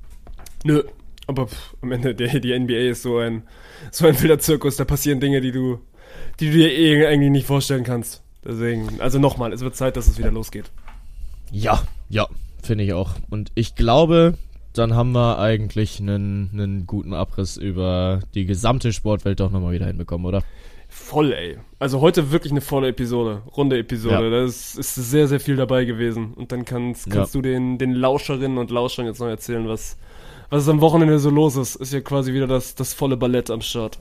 Nö. Aber pff, am Ende, der, die NBA ist so ein, so ein wilder Zirkus. Da passieren Dinge, die du, die du dir eh eigentlich nicht vorstellen kannst. Deswegen, also nochmal, es wird Zeit, dass es wieder losgeht. Ja, ja, finde ich auch. Und ich glaube, dann haben wir eigentlich einen, einen guten Abriss über die gesamte Sportwelt doch nochmal wieder hinbekommen, oder? Voll, ey. Also heute wirklich eine volle Episode, runde Episode. Ja. Da ist, ist sehr, sehr viel dabei gewesen. Und dann kannst, kannst Ja. du den, den Lauscherinnen und Lauschern jetzt noch erzählen, was, was am Wochenende so los ist. Ist ja quasi wieder das, das volle Ballett am Start.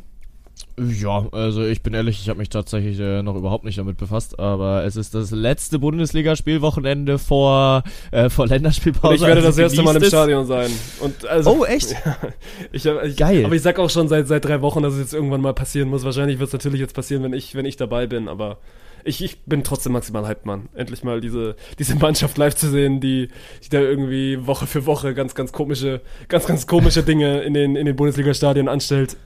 Ja, also ich bin ehrlich, ich habe mich tatsächlich äh, noch überhaupt nicht damit befasst, aber es ist das letzte Bundesligaspielwochenende vor, äh, vor Länderspielpause. Und ich werde also das erste Mal im. Stadion sein. Und also, Oh, echt? [laughs] ich, ich, Geil. Aber ich sag auch schon seit, seit drei Wochen, dass es jetzt irgendwann mal passieren muss. Wahrscheinlich wird es natürlich jetzt passieren, wenn ich, wenn ich dabei bin, aber ich, ich bin trotzdem maximal hyped, Mann. Endlich mal diese, diese Mannschaft live zu sehen, die, die da irgendwie Woche für Woche ganz, ganz komische, ganz, ganz komische Dinge in den, in den Bundesliga-Stadien anstellt.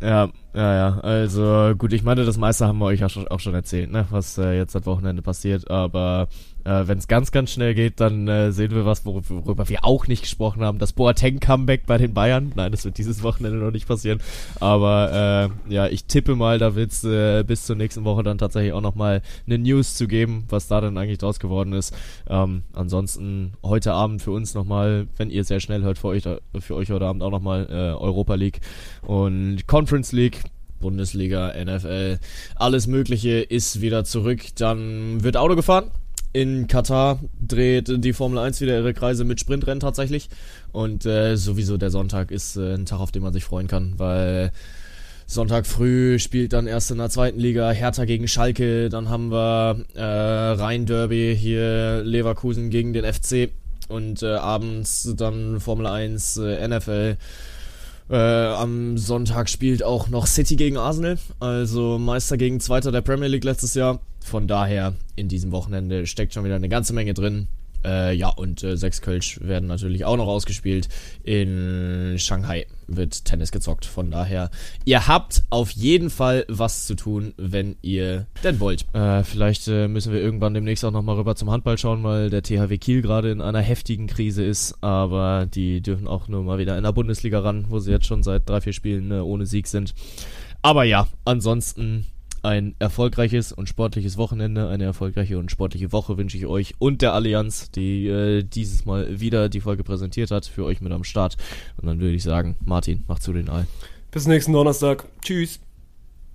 Ja, ja, ja. Also gut, ich meine, das meiste haben wir euch auch schon, auch schon erzählt, ne, was äh, jetzt am Wochenende passiert. Aber äh, wenn es ganz, ganz schnell geht, dann äh, sehen wir was, worüber, worüber wir auch nicht gesprochen haben. Das Boateng-Comeback bei den Bayern. Nein, das wird dieses [laughs] Wochenende noch nicht passieren. Aber äh, ja, ich tippe mal, da wird es äh, bis zur nächsten Woche dann tatsächlich auch nochmal eine News zu geben, was da dann eigentlich draus geworden ist. Ähm, ansonsten heute Abend für uns nochmal, wenn ihr sehr schnell hört, für euch, für euch heute Abend auch nochmal äh, Europa League und Conference League. Bundesliga, NFL, alles Mögliche ist wieder zurück. Dann wird Auto gefahren. In Katar dreht die Formel 1 wieder ihre Kreise mit Sprintrennen tatsächlich. Und äh, sowieso der Sonntag ist äh, ein Tag, auf den man sich freuen kann, weil Sonntag früh spielt dann erst in der zweiten Liga Hertha gegen Schalke. Dann haben wir äh, Rhein-Derby hier Leverkusen gegen den FC. Und äh, abends dann Formel 1, äh, NFL. Äh, am Sonntag spielt auch noch City gegen Arsenal, also Meister gegen Zweiter der Premier League letztes Jahr. Von daher, in diesem Wochenende steckt schon wieder eine ganze Menge drin. Äh, ja, und äh, sechs Kölsch werden natürlich auch noch ausgespielt. In Shanghai wird Tennis gezockt. Von daher, ihr habt auf jeden Fall was zu tun, wenn ihr denn wollt. Äh, vielleicht äh, müssen wir irgendwann demnächst auch nochmal rüber zum Handball schauen, weil der THW Kiel gerade in einer heftigen Krise ist. Aber die dürfen auch nur mal wieder in der Bundesliga ran, wo sie jetzt schon seit drei, vier Spielen äh, ohne Sieg sind. Aber ja, ansonsten ein erfolgreiches und sportliches Wochenende, eine erfolgreiche und sportliche Woche wünsche ich euch und der Allianz, die äh, dieses Mal wieder die Folge präsentiert hat, für euch mit am Start. Und dann würde ich sagen, Martin, mach zu den All. Bis nächsten Donnerstag. Tschüss.